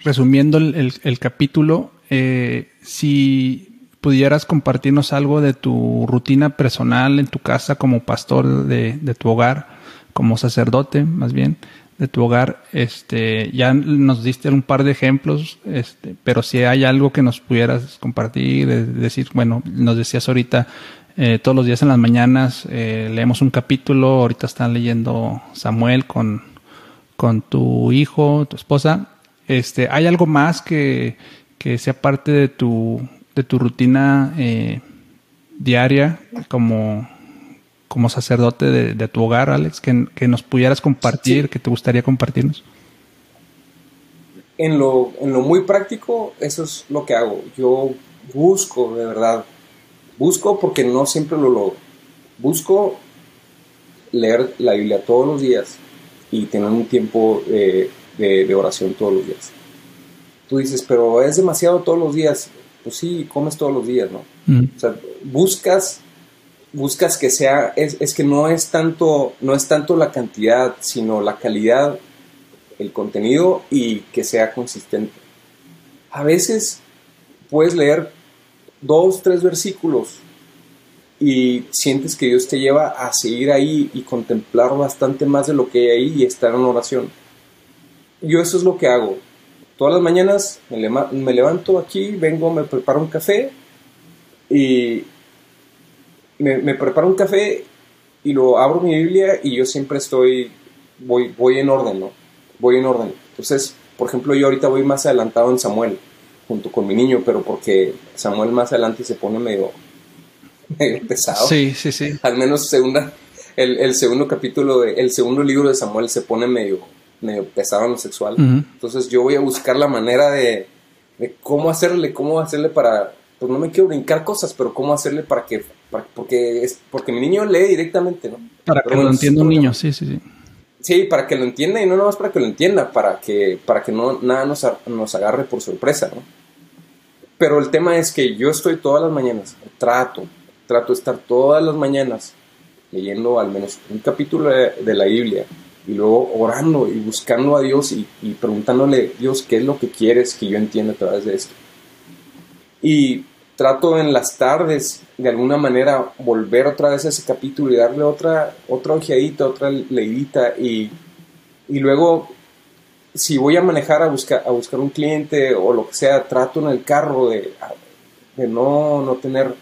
resumiendo el, capítulo, eh, si pudieras compartirnos algo de tu rutina personal en tu casa como pastor de, de tu hogar, como sacerdote más bien, de tu hogar, este, ya nos diste un par de ejemplos, este, pero si hay algo que nos pudieras compartir, de, de decir, bueno, nos decías ahorita, eh, todos los días en las mañanas eh, leemos un capítulo, ahorita están leyendo Samuel con, con tu hijo, tu esposa, este, ¿hay algo más que, que sea parte de tu, de tu rutina eh, diaria como, como sacerdote de, de, tu hogar, Alex, que, que nos pudieras compartir, sí. que te gustaría compartirnos? En lo, en lo muy práctico, eso es lo que hago. Yo busco, de verdad, busco porque no siempre lo logro. Busco leer la Biblia todos los días y tener un tiempo eh, de, de, oración todos los días. Tú dices, pero es demasiado todos los días. Pues sí, comes todos los días, ¿no? Mm. O sea, buscas, buscas que sea, es, es, que no es tanto, no es tanto la cantidad, sino la calidad, el contenido y que sea consistente. A veces puedes leer dos, tres versículos y sientes que Dios te lleva a seguir ahí y contemplar bastante más de lo que hay ahí y estar en oración. Yo eso es lo que hago. Todas las mañanas me, le me levanto aquí, vengo, me preparo un café y me, me, preparo un café y lo abro mi Biblia y yo siempre estoy, voy, voy en orden, ¿no? Voy en orden. Entonces, por ejemplo, yo ahorita voy más adelantado en Samuel, junto con mi niño, pero porque Samuel más adelante se pone medio, medio pesado. Sí, sí, sí. Al menos segunda, el, el segundo capítulo, de, el segundo libro de Samuel se pone medio, medio pesado en lo sexual. Uh -huh. Entonces yo voy a buscar la manera de, de, cómo hacerle, cómo hacerle para, pues no me quiero brincar cosas, pero cómo hacerle para que, para, porque es, porque mi niño lee directamente, ¿no? Para pero que lo entienda un niño, sí, sí, sí. Sí, para que lo entienda y no nomás para que lo entienda, para que, para que no, nada nos, nos agarre por sorpresa, ¿no? Pero el tema es que yo estoy todas las mañanas, trato, trato de estar todas las mañanas leyendo al menos un capítulo de, de la Biblia y luego orando y buscando a Dios y, y, preguntándole, Dios, ¿qué es lo que quieres que yo entienda a través de esto? Y trato en las tardes de alguna manera volver otra vez a ese capítulo y darle otra, otra ojeadita, otra leidita y, y luego si voy a manejar a buscar, a buscar un cliente o lo que sea, trato en el carro de, de no, no tener...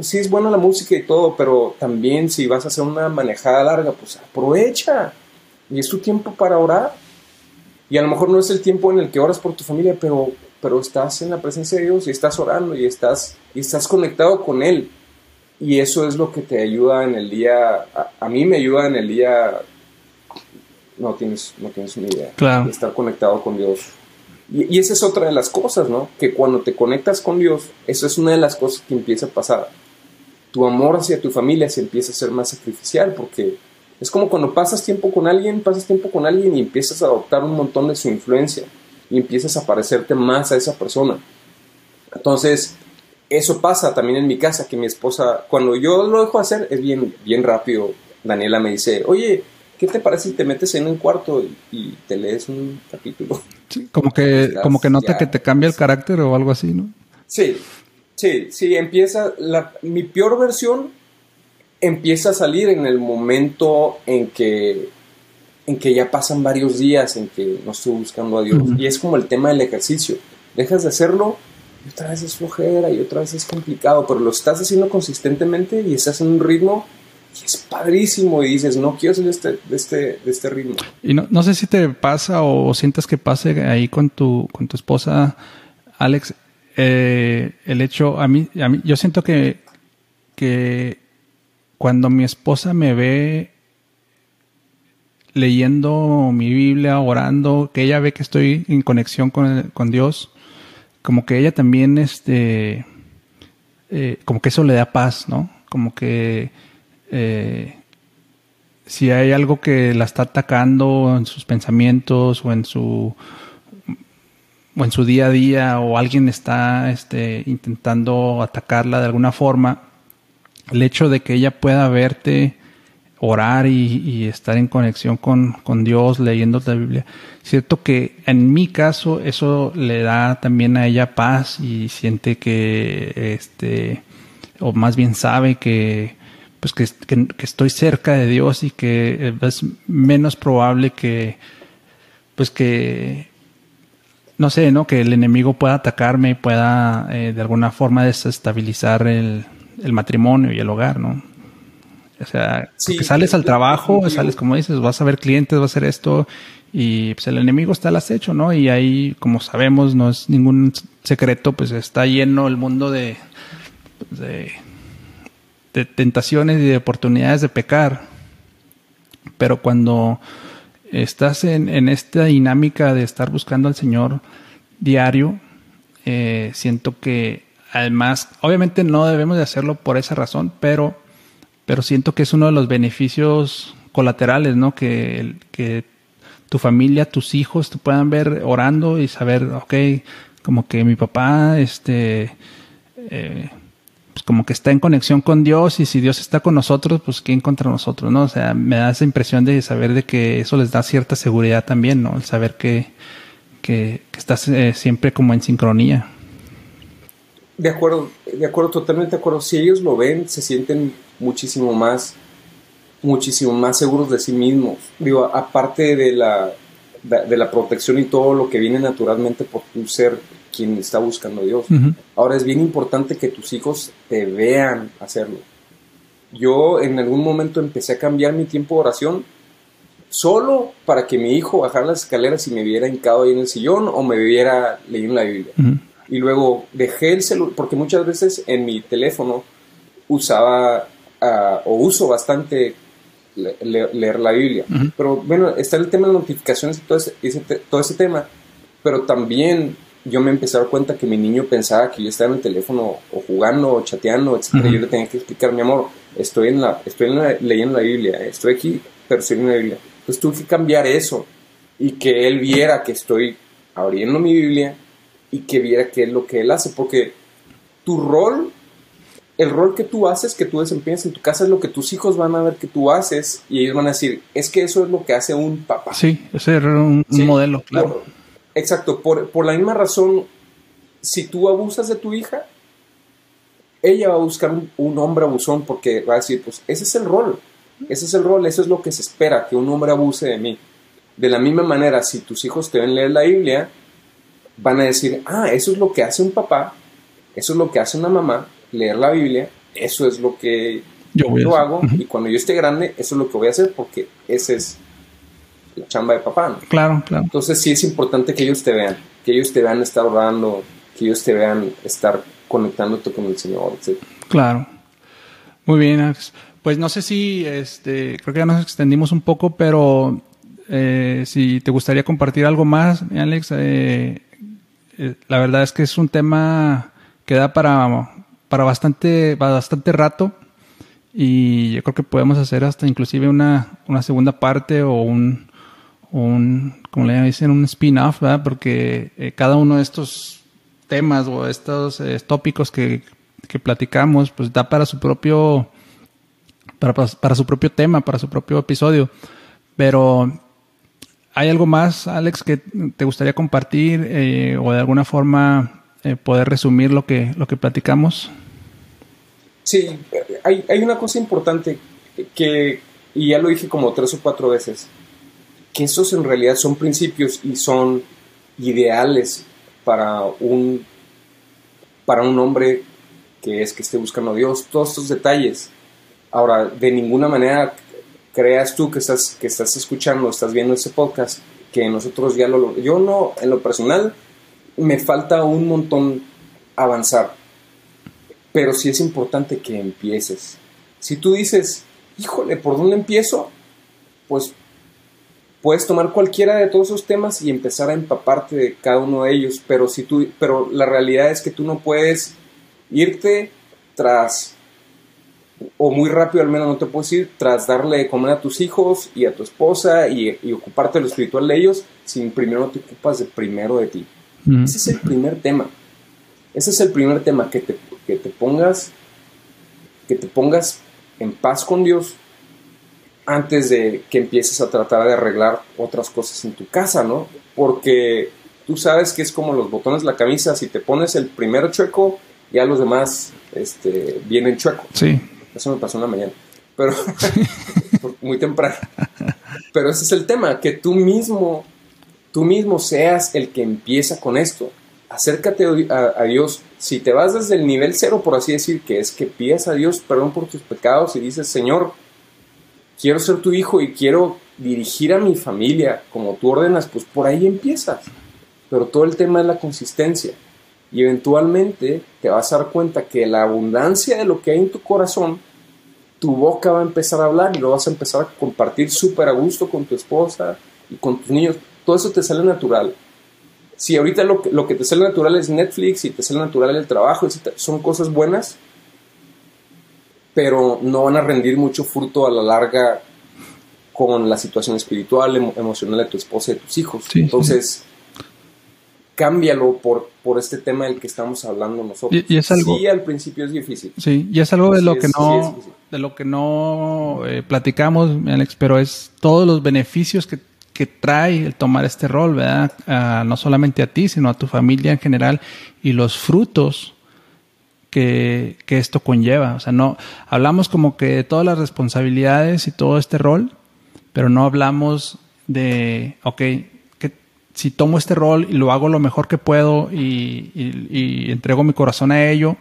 Sí es buena la música y todo, pero también si vas a hacer una manejada larga, pues aprovecha. Y es tu tiempo para orar. Y a lo mejor no es el tiempo en el que oras por tu familia, pero pero estás en la presencia de Dios y estás orando y estás, y estás conectado con Él. Y eso es lo que te ayuda en el día, a, mí me ayuda en el día, no tienes, no tienes una idea, claro. estar conectado con Dios. Y, y, esa es otra de las cosas, ¿no? Que cuando te conectas con Dios, eso es una de las cosas que empieza a pasar. Tu amor hacia tu familia se empieza a ser más sacrificial porque es como cuando pasas tiempo con alguien, pasas tiempo con alguien y empiezas a adoptar un montón de su influencia y empiezas a parecerte más a esa persona. Entonces, eso pasa también en mi casa, que mi esposa, cuando yo lo dejo hacer, es bien, bien rápido. Daniela me dice, oye, ¿qué te parece si te metes en un cuarto y, te lees un capítulo? como que, como que nota que te cambia el carácter o algo así, ¿no? Sí, sí, sí, empieza, la, mi peor versión empieza a salir en el momento en que en que ya pasan varios días en que no estoy buscando a Dios. Y es como el tema del ejercicio. Dejas de hacerlo y otra vez es flojera y otra vez es complicado, pero lo estás haciendo consistentemente y estás en un ritmo y es padrísimo y dices, no quiero de este, de este, de este ritmo. Y no, no sé si te pasa o sientas que pase ahí con tu, con tu esposa, Alex, eh, el hecho, a mí, a mí, yo siento que, que cuando mi esposa me ve leyendo mi Biblia, orando, que ella ve que estoy en conexión con, con Dios, como que ella también, este, eh, como que eso le da paz, ¿no? Como que eh, si hay algo que la está atacando en sus pensamientos o en su o en su día a día o alguien está este, intentando atacarla de alguna forma, el hecho de que ella pueda verte orar y, estar en conexión con, Dios, leyendo la Biblia. Cierto que en mi caso eso le da también a ella paz y siente que, este, o más bien sabe que, pues que, estoy cerca de Dios y que es menos probable que, pues que, no sé, ¿no? Que el enemigo pueda atacarme y pueda eh, de alguna forma desestabilizar el, el matrimonio y el hogar, ¿no? O sea, sales al trabajo, sales como dices, vas a ver clientes, vas a hacer esto y pues el enemigo está al acecho, ¿no? Y ahí, como sabemos, no es ningún secreto, pues está lleno el mundo de, de, tentaciones y de oportunidades de pecar. Pero cuando estás en, en esta dinámica de estar buscando al Señor diario, eh, siento que además, obviamente no debemos de hacerlo por esa razón, pero pero siento que es uno de los beneficios colaterales, ¿no? Que, tu familia, tus hijos te puedan ver orando y saber, ok, como que mi papá, este, eh, pues como que está en conexión con Dios y si Dios está con nosotros, pues ¿quién contra nosotros, no? O sea, me da esa impresión de saber de que eso les da cierta seguridad también, ¿no? El saber que, que, estás eh, siempre como en sincronía. De acuerdo, de acuerdo, totalmente de acuerdo. Si ellos lo ven, se sienten muchísimo más, muchísimo más seguros de sí mismos. Digo, aparte de la, de, la protección y todo lo que viene naturalmente por tu ser quien está buscando a Dios. Ahora es bien importante que tus hijos te vean hacerlo. Yo en algún momento empecé a cambiar mi tiempo de oración solo para que mi hijo bajara las escaleras y me viera hincado ahí en el sillón o me viera leyendo la Biblia. Y luego dejé el celular, porque muchas veces en mi teléfono usaba o uso bastante leer la Biblia. Pero bueno, está el tema de notificaciones y todo ese, todo ese tema. Pero también yo me empecé a dar cuenta que mi niño pensaba que yo estaba en el teléfono o jugando o chateando, etc. Yo le tenía que explicar, mi amor, estoy, en la, estoy leyendo la Biblia, estoy aquí, pero estoy en la Biblia. Entonces tuve que cambiar eso y que él viera que estoy abriendo mi Biblia y que viera qué es lo que él hace, porque tu rol el rol que tú haces, que tú desempeñas en tu casa, es lo que tus hijos van a ver que tú haces y ellos van a decir, es que eso es lo que hace un papá. Sí, ese es un, modelo, claro. exacto, por, la misma razón, si tú abusas de tu hija, ella va a buscar un, hombre abusón porque va a decir, pues ese es el rol, ese es el rol, eso es lo que se espera, que un hombre abuse de mí. De la misma manera, si tus hijos te ven leer la Biblia, van a decir, ah, eso es lo que hace un papá, eso es lo que hace una mamá, leer la Biblia, eso es lo que yo, hago y cuando yo esté grande, eso es lo que voy a hacer porque ese es la chamba de papá. Claro, claro. Entonces sí es importante que ellos te vean, que ellos te vean estar orando, que ellos te vean estar conectándote con el Señor, etc. Claro. Muy bien, Alex. Pues no sé si, este, creo que ya nos extendimos un poco, pero eh, si te gustaría compartir algo más, Alex, eh, la verdad es que es un tema que da para, para bastante, bastante rato y yo creo que podemos hacer hasta inclusive una, una segunda parte o un, un, como le dicen, un spin-off, ¿verdad? Porque eh, cada uno de estos temas o estos eh, tópicos que, que, platicamos, pues da para su propio, para, para, su propio tema, para su propio episodio. Pero, ¿hay algo más, Alex, que te gustaría compartir eh, o de alguna forma poder resumir lo que, lo que platicamos? Sí, hay, hay una cosa importante que, y ya lo dije como tres o cuatro veces, que esos en realidad son principios y son ideales para un, para un hombre que es que esté buscando a Dios, todos estos detalles. Ahora, de ninguna manera creas tú que estás, que estás escuchando, estás viendo ese podcast, que nosotros ya lo... Yo no, en lo personal, me falta un montón avanzar, pero sí es importante que empieces. Si tú dices, híjole, ¿por dónde empiezo? Pues puedes tomar cualquiera de todos esos temas y empezar a empaparte de cada uno de ellos, pero si tú, pero la realidad es que tú no puedes irte tras o muy rápido al menos no te puedes ir tras darle de comer a tus hijos y a tu esposa y, ocuparte de lo espiritual de ellos sin primero no te ocupas de primero de ti. Ese es el primer tema. Ese es el primer tema, que te, que te pongas que te pongas en paz con Dios antes de que empieces a tratar de arreglar otras cosas en tu casa, ¿no? Porque tú sabes que es como los botones de la camisa, si te pones el primer chueco, ya los demás este, vienen chuecos. Sí. Eso me pasó en la mañana, pero muy temprano. Pero ese es el tema, que tú mismo, tú mismo seas el que empieza con esto. Acércate a, a Dios. Si te vas desde el nivel cero, por así decir, que es que pidas a Dios perdón por tus pecados y dices, Señor, quiero ser tu hijo y quiero dirigir a mi familia como tú ordenas, pues por ahí empiezas. Pero todo el tema es la consistencia. Y eventualmente te vas a dar cuenta que la abundancia de lo que hay en tu corazón, tu boca va a empezar a hablar y lo vas a empezar a compartir súper a gusto con tu esposa y con tus niños. Todo eso te sale natural. Si ahorita lo que, lo que te sale natural es Netflix y te sale natural el trabajo, son cosas buenas, pero no van a rendir mucho fruto a la larga con la situación espiritual, emocional de tu esposa y de tus hijos. Entonces, cámbialo por, por este tema del que estamos hablando nosotros. Y, es algo, sí, al principio es difícil. Sí, y es algo de lo, que no, de lo que no eh, platicamos, Alex, pero es todos los beneficios que, que trae el tomar este rol, ¿verdad? No solamente a ti, sino a tu familia en general y los frutos que, esto conlleva. O sea, no hablamos como que de todas las responsabilidades y todo este rol, pero no hablamos de, ok, que si tomo este rol y lo hago lo mejor que puedo y, entrego mi corazón a ello,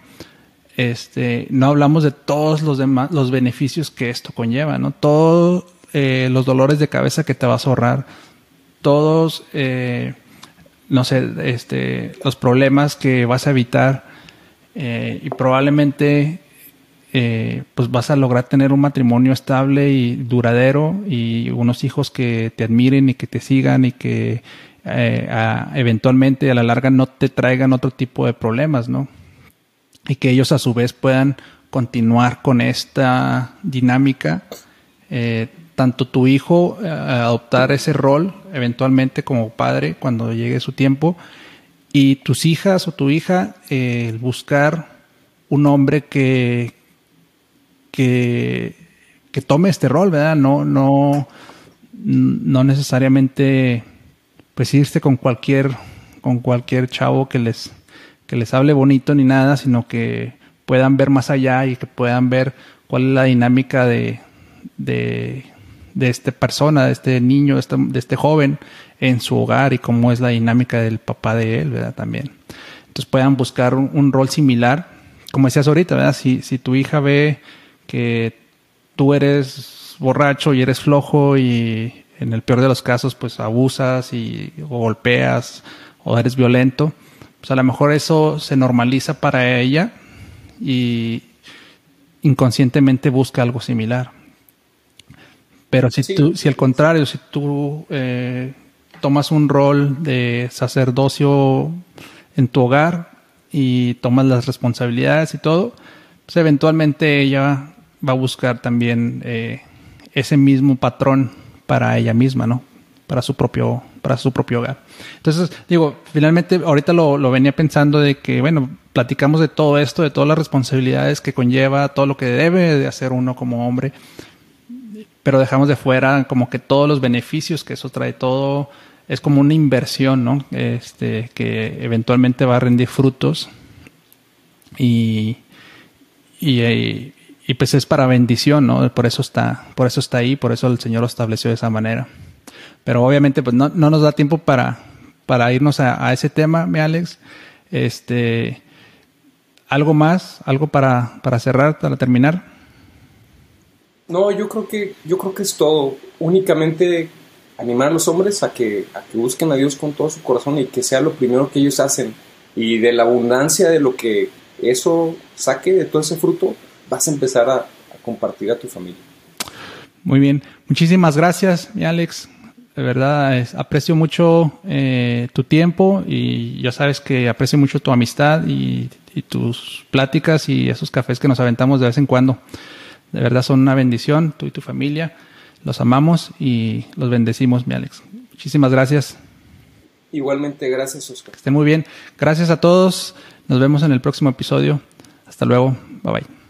este, no hablamos de todos los demás, los beneficios que esto conlleva, ¿no? Todos eh, los dolores de cabeza que te vas a ahorrar, todos, eh, no sé, este, los problemas que vas a evitar eh, y probablemente pues vas a lograr tener un matrimonio estable y duradero y unos hijos que te admiren y que te sigan y que eh, eventualmente a la larga no te traigan otro tipo de problemas, ¿no? Y que ellos a su vez puedan continuar con esta dinámica, tanto tu hijo adoptar ese rol eventualmente como padre cuando llegue su tiempo, y tus hijas o tu hija eh, buscar un hombre que, que, que, tome este rol, ¿verdad? No, no, no necesariamente pues irse con cualquier, con cualquier chavo que les, que les hable bonito ni nada, sino que puedan ver más allá y que puedan ver cuál es la dinámica de, de, de esta persona, de este niño, de este, de este joven en su hogar y cómo es la dinámica del papá de él, ¿verdad? También. Entonces puedan buscar un, rol similar. Como decías ahorita, ¿verdad? Si, si tu hija ve que tú eres borracho y eres flojo y en el peor de los casos pues abusas y o golpeas o eres violento, pues a lo mejor eso se normaliza para ella y inconscientemente busca algo similar. Pero si tú, si al contrario, si tú eh, tomas un rol de sacerdocio en tu hogar y tomas las responsabilidades y todo, pues eventualmente ella va a buscar también eh, ese mismo patrón para ella misma, ¿no? Para su propio, para su propio hogar. Entonces, digo, finalmente ahorita lo, lo venía pensando de que, bueno, platicamos de todo esto, de todas las responsabilidades que conlleva, todo lo que debe de hacer uno como hombre, pero dejamos de fuera como que todos los beneficios que eso trae, todo es como una inversión, ¿no? Este, que eventualmente va a rendir frutos y, y, y pues es para bendición, ¿no? Por eso está, por eso está ahí, por eso el Señor lo estableció de esa manera. Pero obviamente pues no, no nos da tiempo para, para irnos a, ese tema, mi Alex. Este, ¿Algo más? ¿Algo para, para cerrar, para terminar? No, yo creo que, yo creo que es todo. Únicamente animar a los hombres a que, a que busquen a Dios con todo su corazón y que sea lo primero que ellos hacen. Y de la abundancia de lo que eso saque, de todo ese fruto, vas a empezar a, compartir a tu familia. Muy bien, muchísimas gracias, mi Alex. De verdad, aprecio mucho eh, tu tiempo y ya sabes que aprecio mucho tu amistad y, tus pláticas y esos cafés que nos aventamos de vez en cuando. De verdad son una bendición, tú y tu familia. Los amamos y los bendecimos, mi Alex. Muchísimas gracias. Igualmente, gracias, Oscar. Que estén muy bien. Gracias a todos. Nos vemos en el próximo episodio. Hasta luego. Bye bye.